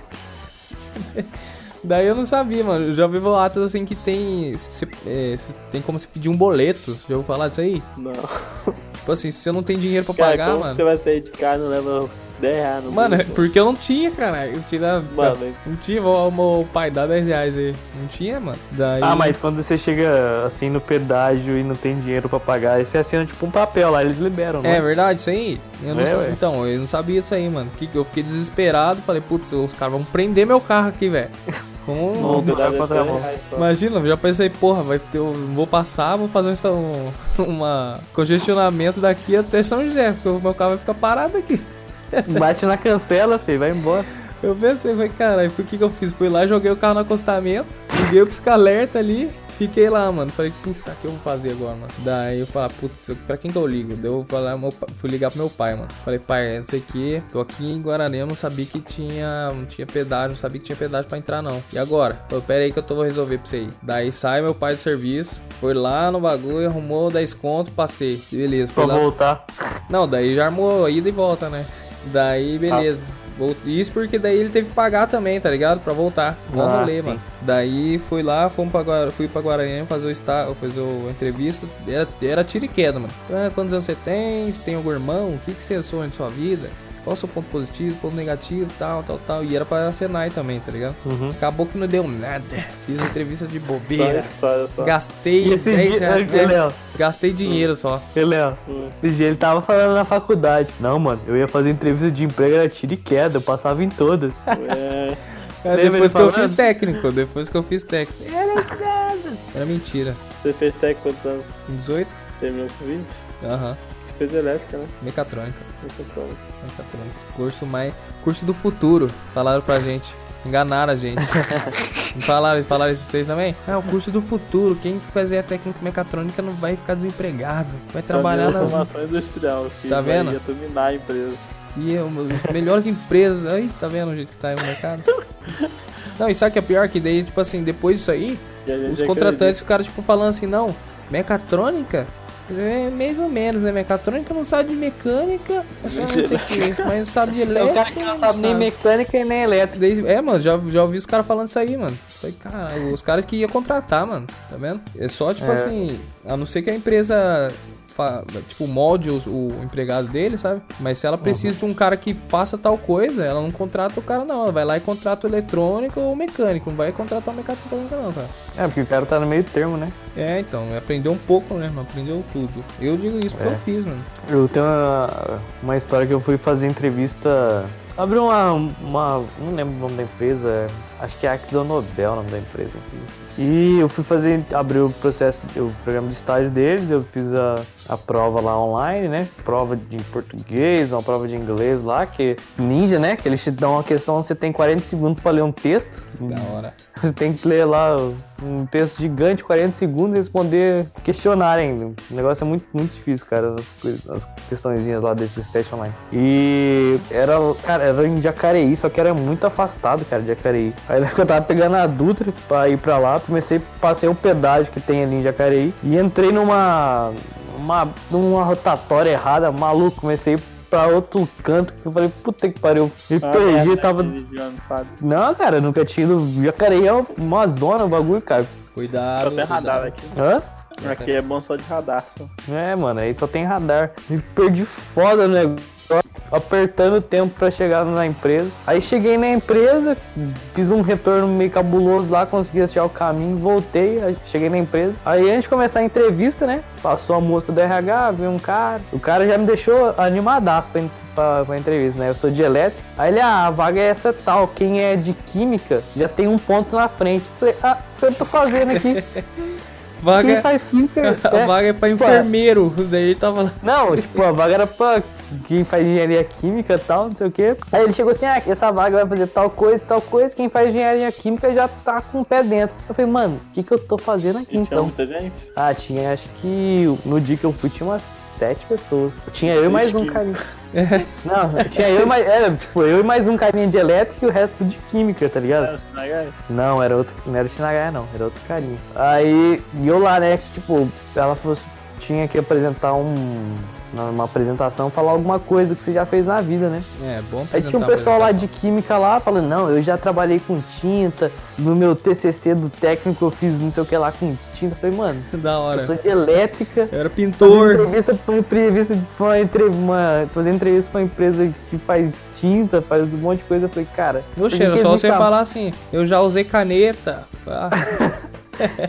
*laughs* Daí eu não sabia, mano. Eu já vi boatos assim que tem. se- é, se- tem como se pedir um boleto. Já ouviu falar disso aí? Não. *laughs* Tipo assim, se você não tem dinheiro pra Cara, pagar, como mano. você vai sair de casa e não leva uns 10 reais no Mano, é bolso? porque eu não tinha, cara. Eu tinha. Mano, Não tinha, o meu pai dá 10 reais aí. Não tinha, mano. Daí. Ah, mas quando você chega assim no pedágio e não tem dinheiro pra pagar, aí você assina tipo um papel lá, eles liberam, É né? verdade, isso aí? Eu não É. Então, eu não sabia disso aí, mano. Que que eu fiquei desesperado. Falei, putz, os caras vão prender meu carro aqui, velho. *laughs* Vamos. Não, Não, pedágio vai contra a 10 mão. reais só. Imagina, eu já pensei, porra, vai ter, eu vou passar, vou fazer um, um *laughs* uma congestionamento daqui até São José, porque o meu carro vai ficar parado aqui. *laughs* Bate na cancela, filho, vai embora. Eu pensei, falei, cara, aí foi o que, que eu fiz? Fui lá, joguei o carro no acostamento, liguei o pisca-alerta ali, fiquei lá, mano. Falei, puta, o que eu vou fazer agora, mano? Daí eu falei, putz, eu- pra quem que eu ligo? Daí eu falei, meu fui ligar pro meu pai, mano. Falei, pai, não sei o que, tô aqui em Guarani, eu não sabia que tinha, não tinha pedágio, não sabia que tinha pedágio pra entrar, não. E agora? Falei, pera aí que eu tô, vou resolver pra você ir. Daí sai meu pai do serviço, foi lá no bagulho, arrumou 10 conto, passei. Beleza, foi lá. voltar. Não, daí já armou a ida e volta, né? Daí, beleza. Vol- Isso porque daí ele teve que pagar também, tá ligado? Pra voltar. Mó Ah, rolê, sim. mano. Daí fui lá, fomos pra Guara, fui pra Guarani fazer o está, fazer a entrevista. Era, era tiro e queda, mano. Ah, quantos anos você tem? Você tem algum irmão? O que, que você sonha de sua vida? Qual o seu ponto positivo, ponto negativo, tal, tal, tal. E era pra Senai também, tá ligado? Uhum. Acabou que não deu nada. Fiz entrevista de Só bobeira. história só. E Gastei esse 10 dia, reais. Ô, é, Léo, gastei dinheiro só. ô, Léo, Hum. esse dia ele tava falando na faculdade. Não, mano, eu ia fazer entrevista de emprego, era tiro e queda, eu passava em todas. *laughs* É, É, depois que ele eu falando? fiz técnico, depois que eu fiz técnico. Era nada. Era mentira. você fez tech quantos anos? Com 18? Terminou com 20? Aham. Você fez elétrica, né? Mecatrônica. Mecatrônica. Mecatrônica. Curso mais. Curso do futuro. Falaram pra gente. Enganaram a gente. *laughs* Não falaram, falaram isso pra vocês também? É o curso do futuro. Quem fizer técnico mecatrônica não vai ficar desempregado. Vai trabalhar Fazer nas formação industrial. Que Tá vendo? Ia dominar a empresa. E eu- as melhores empresas. Aí, tá vendo o jeito que tá aí o mercado? Não, e sabe o que é pior? Que daí, tipo assim, depois disso aí, a os contratantes ficaram, tipo, falando assim, não, mecatrônica? É mais ou menos, né? Mecatrônica não sabe de mecânica, mas não sei o quê, mas não sabe de É o elétrica. cara que não mas sabe nem mecânica e nem elétrica. É, mano, já, já ouvi os caras falando isso aí, mano. Falei, os caras que ia contratar, mano, tá vendo? É só, tipo É. assim, a não ser que a empresa, tipo, molde os- o, empregado dele, sabe? Mas se ela precisa de um cara que faça tal coisa, ela não contrata o cara, não. Ela vai lá e contrata o eletrônico ou o mecânico. Não vai contratar o mecatrônico, não, cara. É, porque o cara tá no meio termo, né? É, então, aprendeu um pouco, né? Não aprendeu tudo. Eu digo isso porque É. eu fiz, mano. Eu tenho uma, uma história que eu fui fazer entrevista. Abriu uma, uma. Não lembro o nome da empresa. é- Acho que é Axonobel o nome da empresa. E eu fui fazer. Abriu o processo, o programa de estágio deles. Eu fiz a, a prova lá online, né? Prova de português, uma prova de inglês lá. Que ninja, né? Que eles te dão uma questão. Você tem 40 segundos pra ler um texto. Da hora. Você tem que ler lá um texto gigante, 40 segundos e responder questionário ainda. O negócio é muito, muito difícil, cara, as, as questõezinhas lá desses testes online. E era, cara, era em Jacareí, só que era muito afastado, cara, de Jacareí. Aí eu tava pegando a Dutra pra ir pra lá, comecei, passei o pedágio que tem ali em Jacareí e entrei numa, uma, numa rotatória errada, maluco, comecei pra outro canto, que eu falei, puta que pariu, me Ah, perdi, é, tava... sabe? Não, cara, eu nunca tinha ido. Jacareí é uma zona o bagulho, cara. Cuidado. Só tem cuidado. radar aqui. Hã? Aqui é bom só de radar, só. É, mano, aí só tem radar. Me perdi foda no negócio, apertando o tempo pra chegar na empresa. Aí cheguei na empresa, fiz um retorno meio cabuloso lá, consegui achar o caminho, voltei, cheguei na empresa. Aí antes de começar a entrevista, né? Passou a moça do RH, veio um cara. O cara já me deixou animadaço pra, pra, pra entrevista, né? Eu sou de elétrico. Aí ele, ah, a vaga é essa tal. Quem é de química já tem um ponto na frente. Falei, ah, o que eu tô fazendo aqui? *laughs* Vaga, Quem faz química? *laughs* a é. vaga é pra enfermeiro. Daí ele tava lá. Não, tipo, a vaga era pra quem faz engenharia química e tal, não sei o quê. Aí ele chegou assim, ah, essa vaga vai fazer tal coisa, tal coisa, quem faz engenharia química já tá com o pé dentro. Eu falei, mano, o que que eu tô fazendo aqui E tinha então? muita gente? Ah, tinha, acho que no dia que eu fui tinha umas sete pessoas. Tinha eu e mais um carinha. *laughs* Não, tinha eu e mais, é, tipo, eu e mais um carinha de elétrico e o resto de química, tá ligado? É, o Sinagai? Não, era outro. Não era o Shinagaya, não. Era outro carinha. Aí, e eu lá, né? Tipo, ela falou assim, tinha que apresentar um. Numa apresentação, falar alguma coisa que você já fez na vida, né? É, bom Aí tinha um pessoal lá de química lá falando, não, eu já trabalhei com tinta, no meu TCC do técnico eu fiz não sei o que lá com tinta. Eu falei, mano, *laughs* Da eu hora. sou de elétrica, Eu era pintor. entrevista pra uma entrevista pra uma, entre- uma, fazer entrevista pra uma empresa que faz tinta, faz um monte de coisa. Eu falei, cara, Oxe, era só você falar assim, eu já usei caneta. *laughs* Ah,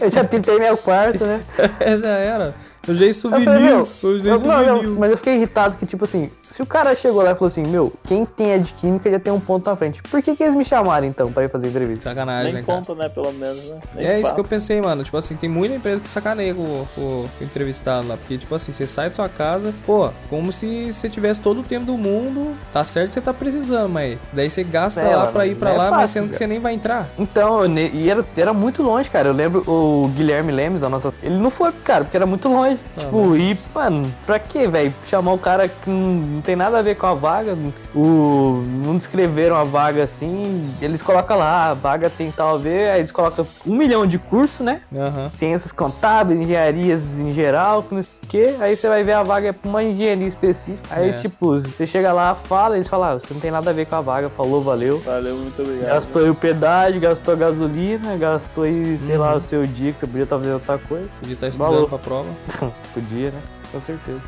Eu já pintei meu quarto, né? *laughs* já era. Eu usei Eu souvenir. falei, meu, Eu usei eu- não, souvenir. não, mas eu fiquei irritado que, tipo assim, se o cara chegou lá e falou assim, meu, quem tem é de química já tem um ponto na frente. Por que, que eles me chamaram então pra ir fazer entrevista? Sacanagem, Nem né, conta, né, pelo menos, né? Nem É isso fala. que eu pensei, mano. Tipo assim, tem muita empresa que sacaneia com, o- com o entrevistado lá. Porque, tipo assim, você sai da sua casa, pô, como se você tivesse todo o tempo do mundo. Tá certo que você tá precisando, mas daí você gasta É, lá mano, pra ir pra é lá, mas fácil, sendo que você nem vai entrar. Então, e era, era muito longe, cara. Eu lembro o Guilherme Lemes da nossa. Ele não foi, cara, porque era muito longe. Ah, tipo, e, mano, pra quê, velho? Chamar o cara que não tem nada a ver com a vaga. O, não descreveram a vaga assim. Eles colocam lá, "Ah, a vaga tem tal a ver. Aí eles colocam um milhão de curso, né? Aham. ciências contábeis, engenharias em geral, não sei o que, aí você vai ver a vaga é pra uma engenharia específica. Aí, É. tipo, você chega lá, fala, eles falam, ah, você não tem nada a ver com a vaga, falou, valeu. Valeu, muito obrigado. Gastou aí o pedágio, gastou a gasolina, gastou aí, sei lá, Uhum. o seu dia que você podia estar fazendo outra coisa. Podia estar estudando Valor. pra prova. *laughs* podia, né? Com certeza.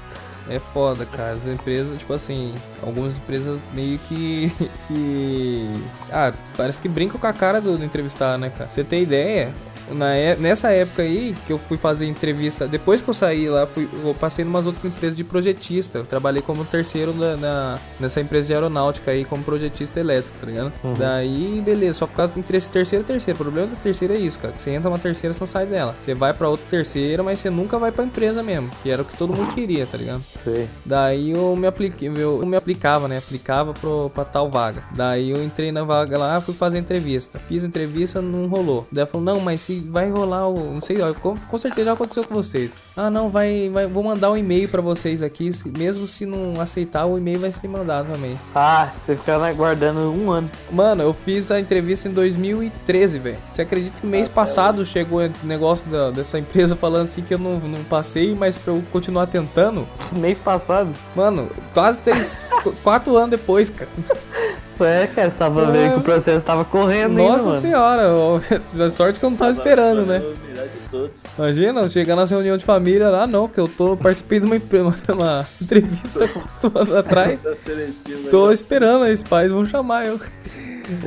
É foda, cara. As empresas, tipo assim, algumas empresas meio que. *laughs* que. Ah, parece que brincam com a cara do, do entrevistado, né, cara? Pra você ter ideia. Na, é- nessa época aí que eu fui fazer entrevista, depois que eu saí lá, fui, eu passei em umas outras empresas de projetista. Eu trabalhei como terceiro na, na- nessa empresa de aeronáutica aí, como projetista elétrico, tá ligado? Uhum. Daí, beleza, só em tre- terceiro e terceiro. O problema da terceira é isso, cara. que Você entra numa terceira, você não sai dela. Você vai pra outra terceira, mas você nunca vai pra empresa mesmo. Que era o que todo mundo queria, tá ligado? Sei. Daí eu me apliquei, eu, eu me aplicava, né? Aplicava pro, pra tal vaga. Daí eu entrei na vaga lá, fui fazer entrevista. Fiz entrevista, não rolou. Daí ela falou, não, mas se vai rolar o. Não sei, ó, com, com certeza já aconteceu com vocês. Ah, não, vai. vai vou mandar um e-mail pra vocês aqui. mesmo se não aceitar, o e-mail vai ser mandado também. Ah, você fica lá guardando um ano. Mano, eu fiz a entrevista em 2013, velho. Você acredita que mês passado chegou o negócio da- dessa empresa falando assim que eu não, não passei, mas pra eu continuar tentando? Mês passado. Mano, quase três, *laughs* qu- quatro anos depois, cara. É, cara, você tava vendo que o processo tava correndo ainda, Nossa mano. senhora, ó, a *laughs* sorte que eu não tava esperando, né? Imagina, eu chegar nas reuniões de família lá, não, que eu tô participei de uma, *laughs* uma, entrevista *laughs* quatro anos atrás. Seletivo. Tô aí, esperando, aí os pais vão chamar eu.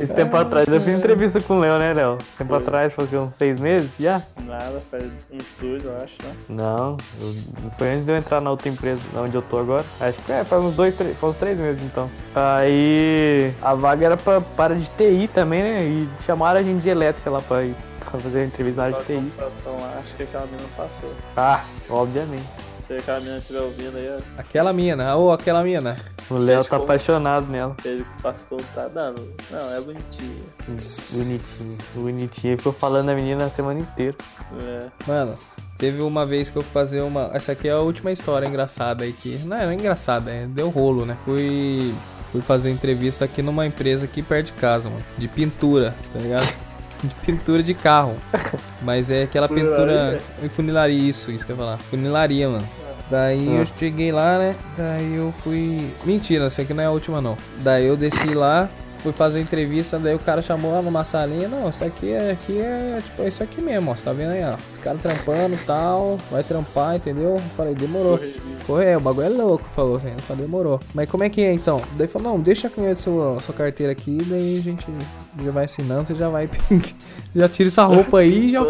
Esse tempo atrás eu fiz entrevista com o Léo, né, Léo? Tempo Foi. atrás, quê, uns seis meses já? Nada, faz uns dois, eu acho, né? Não, eu- foi antes de eu entrar na outra empresa, onde eu tô agora. Acho que é, faz uns dois, três, faz uns três meses então. Aí a vaga era pra, para de TI também, né? E chamaram a gente de elétrica lá pra ir fazer a entrevista na área de TI. lá, acho que aquela menina passou. Ah, obviamente. Se aquela menina estiver ouvindo aí, ó, Aquela mina, ô, aquela mina. O Léo tá apaixonado nela. ele passou tá dando. Não, é bonitinho. Bonitinho, bonitinho. Ficou falando da menina a semana inteira. É. Mano, teve uma vez que eu fazer uma. Essa aqui é a última história engraçada aí que. Não, não é engraçada, é... deu rolo, né? Fui. Fui fazer entrevista aqui numa empresa aqui perto de casa, mano. De pintura, tá ligado? De pintura de carro. *laughs* Mas é aquela pintura. Em Funilaria, isso, isso que eu ia falar. Funilaria, mano. Daí Ah. eu cheguei lá, né? Daí eu fui. Mentira, essa aqui não é a última, não. Daí eu desci lá, fui fazer entrevista, daí o cara chamou lá numa salinha. Não, isso aqui é, aqui é tipo, é isso aqui mesmo, ó. Você tá vendo aí, ó? Os caras trampando e tal. Vai trampar, entendeu? Eu falei, demorou. Corre, o bagulho é louco, falou assim. Eu falei, demorou. Mas como é que é então? Daí falou, não, deixa com a sua, sua carteira aqui, daí a gente já vai ensinando, você já vai. *laughs* já tira essa roupa aí, já,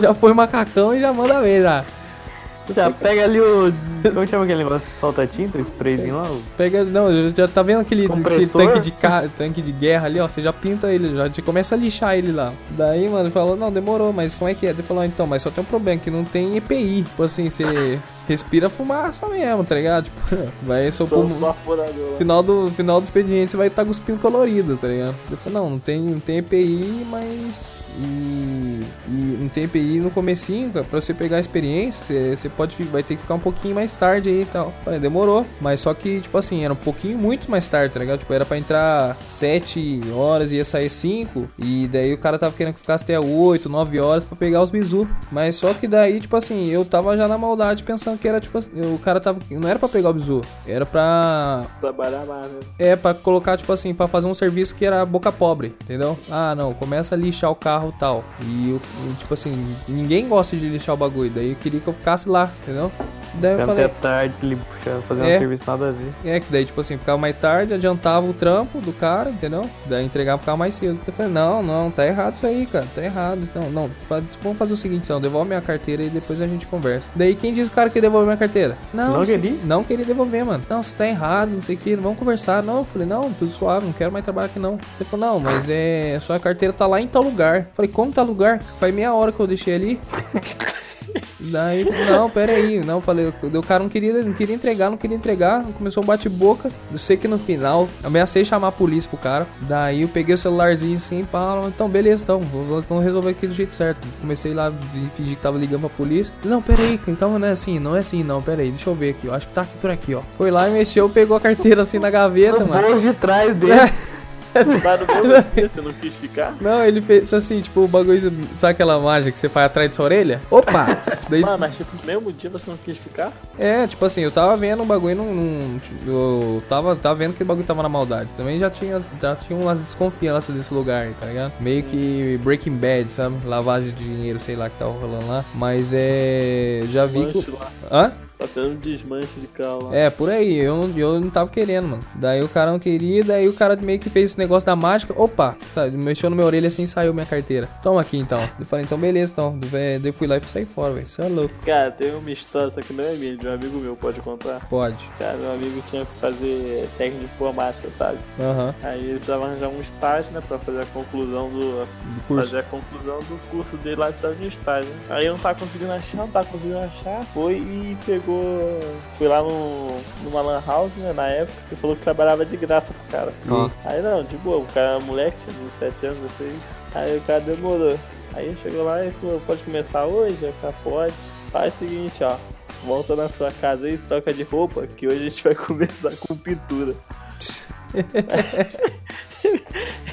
já põe macacão e já manda ver já. Já pega ali o. Como *laughs* chama aquele negócio que solta tinta? O sprayzinho lá? Pega, não, já tá vendo aquele, aquele tanque de ca- tanque de guerra ali, ó, você já pinta ele, já te começa a lixar ele lá. Daí, mano, ele falou, não, demorou, mas como é que é? Ele falou, então, mas só tem um problema, que não tem EPI. Tipo assim, você respira fumaça mesmo, tá ligado? Tipo, *laughs* vai seu pulmão. Final do, final do expediente você vai estar cuspindo colorido, tá ligado? Eu falei, não, não tem, não tem EPI, mas. E, e não tem EPI no comecinho, cara, pra você pegar a experiência, você, pode, vai ter que ficar um pouquinho mais tarde aí e tal. Falei, demorou. Mas só que, tipo assim, era um pouquinho muito mais tarde, tá ligado? Tipo, era pra entrar 7 horas e ia sair 5. E daí o cara tava querendo que ficasse até 8, 9 horas pra pegar os bizu. Mas só que daí, tipo assim, eu tava já na maldade pensando que era, tipo assim, o cara tava. Não era pra pegar o bizu, era pra Trabalhar mais, né? é, pra colocar, tipo assim, pra fazer um serviço que era boca pobre, entendeu? Ah, não, começa a lixar o carro e tal. E, eu, tipo assim, ninguém gosta de lixar o bagulho. Daí eu queria que eu ficasse lá, entendeu? Daí eu Até falei, tarde, ele puxa, fazer É. um serviço nada a ver. é, que daí, tipo assim, ficava mais tarde, adiantava o trampo do cara, entendeu? Daí entregava ficava mais cedo. Eu falei, não, não, tá errado isso aí, cara, tá errado. Então, não, fa- vamos fazer o seguinte, então, devolve minha carteira e depois a gente conversa. Daí quem disse o cara que devolveu minha carteira? Não, Não você- queria? Não queria devolver, mano. Não, você tá errado, não sei o que, vamos conversar. Não, eu falei, não, tudo suave, não quero mais trabalhar aqui não. Ele falou, não, mas é. Sua carteira tá lá em tal lugar. Eu falei, como tá lugar? Faz meia hora que eu deixei ali. *laughs* Daí, não, pera aí. Não, falei, o cara não queria, não queria entregar, não queria entregar. Começou um bate-boca. Eu sei que no final, ameacei chamar a polícia pro cara. Daí eu peguei o celularzinho assim, pá, então beleza, então, vamos resolver aqui do jeito certo. Comecei lá fingir que tava ligando pra polícia. Não, pera aí, calma, não é assim, não é assim, não, pera aí, deixa eu ver aqui, eu acho que tá aqui por aqui, ó. Foi lá e mexeu, pegou a carteira assim na gaveta, No mano. de trás dele. *laughs* aqui, você não quis ficar? Não, ele fez assim, tipo, o bagulho. Sabe aquela mágica que você faz atrás de sua orelha? Opa! *laughs* Daí, Mano, mas tipo, no mesmo dia você não quis ficar? é, tipo assim, eu tava vendo o bagulho, não. não- eu tava, tava vendo que o bagulho tava na maldade. Também já tinha, já tinha umas desconfianças desse lugar, tá ligado? Meio que Breaking Bad, sabe? Lavagem de dinheiro, sei lá, que tava rolando lá. Mas é. Já vi Manche que. lá. Hã? Tá tendo desmanche de carro lá. É, por aí, eu, não- eu não tava querendo, mano. Daí o cara não queria, daí o cara meio que fez esse negócio da mágica. Opa, sabe, mexeu no meu orelha assim saiu minha carteira. Toma aqui então. Eu falei, então beleza, então. Daí eu fui lá e saí fora, velho. Isso é louco. Cara, tem uma história, só que não é minha, de um amigo meu, pode contar? Pode. Cara, meu amigo tinha que fazer técnico de informática, sabe? Aham. Aí ele precisava arranjar um estágio, né, pra fazer a conclusão do... Do curso. Fazer a conclusão do curso dele lá, precisava de um estágio. Aí eu não tava conseguindo achar, não tava conseguindo achar. Foi e pegou... Foi lá no, numa lan house, né, na época, e falou que trabalhava de graça pro cara. Ó. Aí não, de boa, o cara é moleque, tinha 17 anos, 16. Aí o cara demorou. Aí chegou lá e falou, pode começar hoje? O cara pode. Faz o seguinte, ó. Volta na sua casa aí, troca de roupa, que hoje a gente vai *laughs* começar com pintura. *laughs*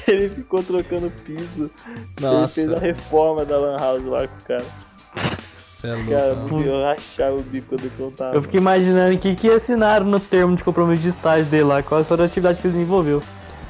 Ele ficou trocando piso. Ele fez a Nossa, reforma da Lan House lá com o cara. Você é Cara, louco. porque eu rachava o bico quando eu contava. Eu fiquei imaginando o que, que assinaram no termo de compromisso de estágio dele lá, qual foi a atividade que ele desenvolveu.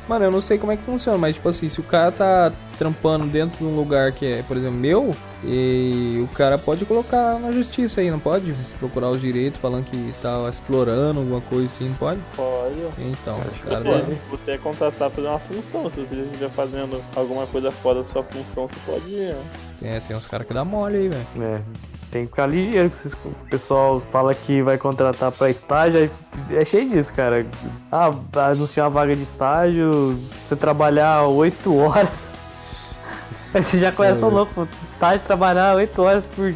Mano, eu não sei como é que funciona, mas tipo assim, se o cara tá trampando dentro de um lugar que é, por exemplo, meu, e o cara pode colocar na justiça aí, não pode? Procurar os direitos falando que tá explorando alguma coisa assim, não pode? Pode. Então, cara Você, vai- você é contratado pra fazer uma função. Se você estiver fazendo alguma coisa fora da sua função, você pode ir. né? É, tem uns caras que dá mole aí, velho. É, tem que ficar ligeiro. O pessoal fala que vai contratar pra estágio, é cheio disso, cara. Ah, anunciar uma vaga de estágio, você trabalhar 8 horas. Aí *laughs* você já conhece o louco, estágio trabalhar 8 horas por,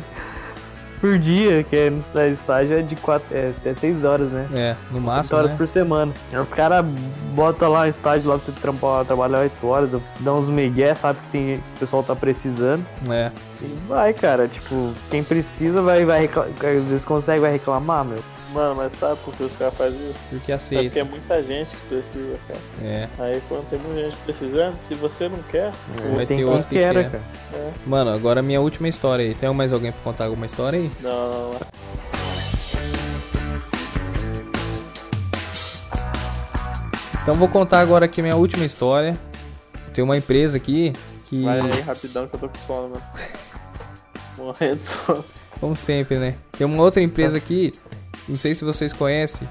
por dia, que é no estágio é de 4, é até 6 horas, né? É, no 8 máximo, horas né? por semana. Aí os caras botam lá um estágio lá pra você trampar, trabalhar 8 horas, dá uns migué, sabe que tem, o pessoal tá precisando. É. E vai, cara, tipo, quem precisa vai, vai reclamar, às vezes consegue, vai reclamar, meu. Mano, mas sabe por que os caras fazem isso? Porque É porque aceita. é muita gente que precisa, cara. É. Aí quando tem muita gente precisando, se você não quer, Vai tem ter outro que queira, quer. cara. é. Mano, agora a minha última história aí. Tem mais alguém pra contar alguma história aí? Não, não, não. Então vou contar agora aqui minha última história. Tem uma empresa aqui que, Vai aí rapidão que eu tô com sono, mano. *laughs* Morrendo de sono. como sempre, né? Tem uma outra empresa aqui, não sei se vocês conhecem,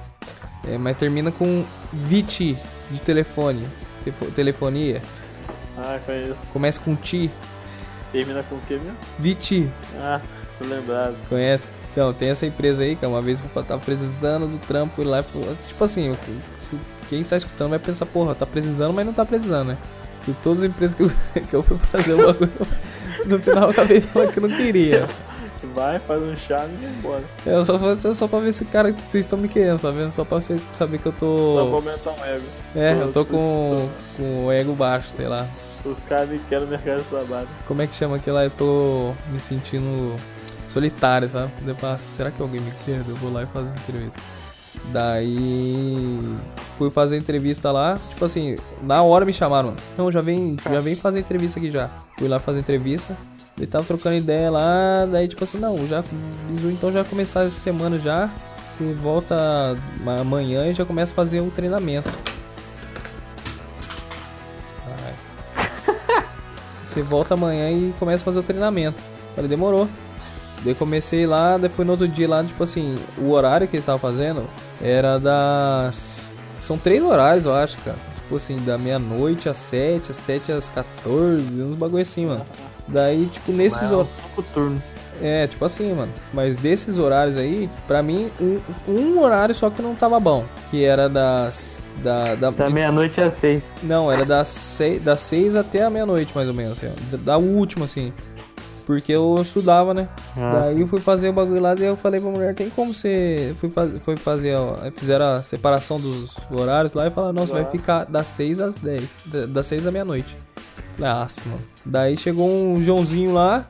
é, mas termina com VIT de telefone, telefo- telefonia. Ah, conheço. Começa com TI, Termina com o que mesmo? VIT, Ah, tô lembrado. conhece? Então, tem essa empresa aí, que uma vez eu tava precisando do trampo, fui lá e tipo assim, quem tá escutando vai pensar, porra, tá precisando, mas não tá precisando, né? De todas as empresas que eu, *laughs* que eu fui fazer o bagulho, no final eu acabei falando que não queria. Vai, faz um chá e vai embora. É, só, só, só pra ver se cara que vocês estão me querendo, só vendo? Só pra você saber que eu Só tô. pra aumentar o ego. É, eu tô com, com o ego baixo, sei lá. Os caras me querem mercado de trabalho. Como é que chama aquilo lá? Eu tô me sentindo solitário, sabe? Eu falo, "Ah, será que alguém me quer? Eu vou lá e faço entrevista. Daí fui fazer entrevista lá, tipo assim, na hora me chamaram, mano. Não, já vem, já vem fazer entrevista aqui já. Fui lá fazer entrevista. Ele tava trocando ideia lá, daí tipo assim, não, já bisu, então já começar essa semana já. Você volta amanhã e já começa a fazer o treinamento. Caralho. *laughs* Você volta amanhã e começa a fazer o treinamento. Falei, demorou. Daí comecei lá, daí foi no outro dia lá, tipo assim, o horário que eles estavam fazendo era das. São três horários, eu acho, cara. Tipo assim, da meia-noite às sete, às sete às 14, uns bagulho assim, mano. Daí, tipo, nesses Mas horários. cinco turnos. É, tipo assim, mano. Mas desses horários aí, pra mim, um, um horário só que não tava bom. Que era das. Da, da, Da meia-noite às seis. não, era das seis, das seis até a meia-noite, mais ou menos. Assim, da, da última, assim. Porque eu estudava, né? Ah. Daí eu fui fazer o bagulho lá, daí eu falei pra mulher, tem como você. Fui faz, foi fazer, ó, fizeram a separação dos horários lá e falaram, não, você vai Ah. ficar das 6 às 10. da- Das 6 à meia-noite. Nossa, mano. Daí chegou um Joãozinho lá.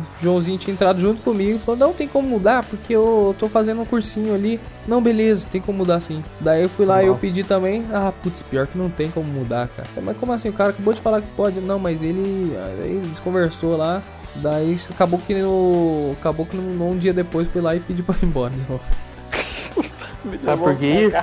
O Joãozinho tinha entrado junto comigo e falou, não, tem como mudar, porque eu tô fazendo um cursinho ali. Não, beleza, tem como mudar sim. Daí eu fui lá e eu Nossa. pedi também. Ah, putz, pior que não tem como mudar, cara. Mas como assim? O cara acabou de falar que pode. Não, mas ele. Aí eles conversou lá. Daí acabou que no. Acabou que no, um dia depois fui lá e pedi pra ir embora de novo. *laughs* Sabe por que isso?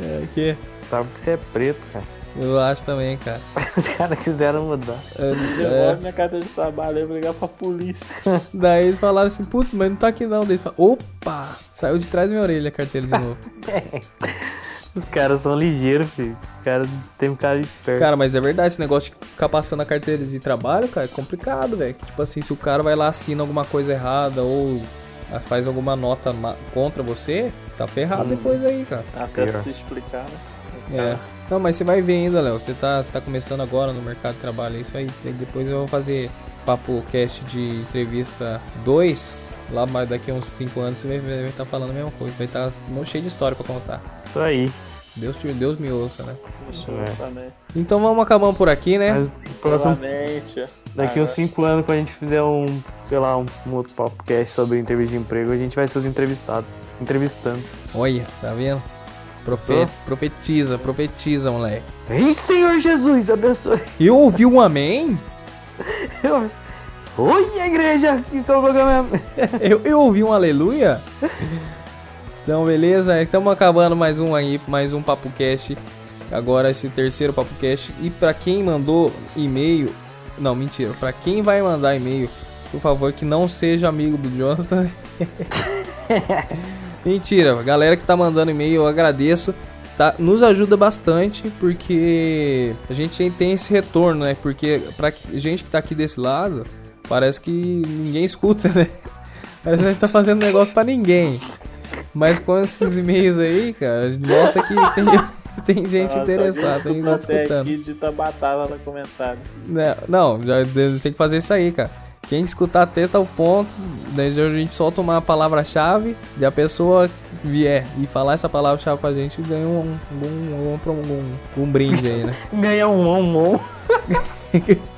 É, que Sabe que você é preto, cara. eu acho também, cara. *laughs* Os caras quiseram mudar. É, Devolve é, minha carteira de trabalho, eu vou ligar pra polícia. *laughs* daí eles falaram assim, putz, mas não tá aqui não. Daí eles falaram, opa! Saiu de trás da minha orelha a carteira de novo. Os caras são ligeiros, filho. Os caras têm um cara esperto. Cara, mas é verdade, esse negócio de ficar passando a carteira de trabalho, cara, é complicado, velho. Tipo assim, se o cara vai lá, assina alguma coisa errada ou faz alguma nota contra você, você tá ferrado depois aí, cara. Até Pior. tu explicar, né? É. Não, mas você vai ver ainda, Léo. Você tá, tá começando agora no mercado de trabalho, é isso aí. Daí depois eu vou fazer papo cast de entrevista 2. Lá mais daqui a uns 5 anos você vai estar falando a mesma coisa. Vai estar cheio de história pra contar. Isso aí. Deus, te- Deus me ouça, né? Deixa É. eu também. Então vamos acabando por aqui, né? Mas próximo, daqui uns 5 anos, quando a gente fizer um, sei lá, um, um outro podcast sobre entrevista de emprego, a gente vai ser os entrevistados. Entrevistando. Olha, tá vendo? Profe- profetiza, profetiza, moleque. Ei, Senhor Jesus, abençoe. Eu ouvi um amém? *laughs* Eu- Oi, a igreja colocou mesmo. *laughs* Eu, eu ouvi um aleluia? Então, beleza? Estamos acabando mais um aí, mais um Papo Cast. agora esse terceiro PapoCast. E pra quem mandou e-mail, não, mentira, pra quem vai mandar e-mail, por favor, que não seja amigo do Jonathan. *laughs* mentira, galera que tá mandando e-mail, eu agradeço. Tá, nos ajuda bastante porque a gente tem esse retorno, né? Porque pra gente que tá aqui desse lado, parece que ninguém escuta, né? Parece que a gente tá fazendo negócio pra ninguém. Mas com esses e-mails aí, cara, mostra que tem, *laughs* tem gente Nossa, interessada, tem gente até escutando. aqui digita batata no comentário. Né, Não, já tem que fazer isso aí, cara. Quem escutar até tal ponto, daí a gente solta uma palavra-chave e a pessoa vier e falar essa palavra-chave pra gente ganha um, um, um, um, um, um brinde aí, né? *laughs* Ganha um on, on. *laughs*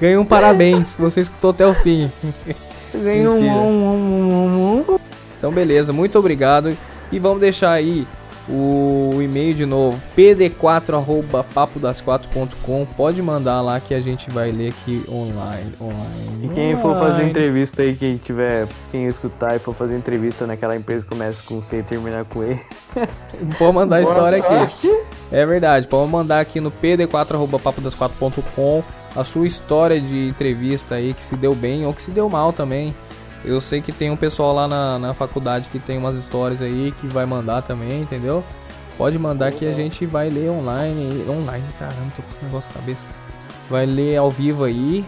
Ganha um parabéns, você escutou até o fim. *laughs* Ganha um. Então, beleza, muito obrigado. E vamos deixar aí o e-mail de novo: pd4.papodas4.com. Pode mandar lá que a gente vai ler aqui online. online E quem for fazer entrevista aí, quem tiver, quem escutar e for fazer entrevista naquela empresa que começa com C e termina com E. *laughs* Pode mandar a história aqui. É verdade, pode mandar aqui no pd4.papodas4.com a sua história de entrevista aí que se deu bem ou que se deu mal também. Eu sei que tem um pessoal lá na, na faculdade que tem umas histórias aí que vai mandar também, entendeu? Pode mandar que a gente vai ler online. Online, caramba, tô com esse negócio na cabeça. Vai ler ao vivo aí.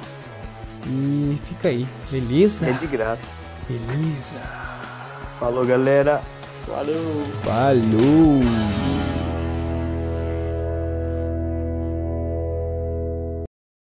E fica aí, beleza? É de graça. Beleza. Falou, galera. Valeu! Falou!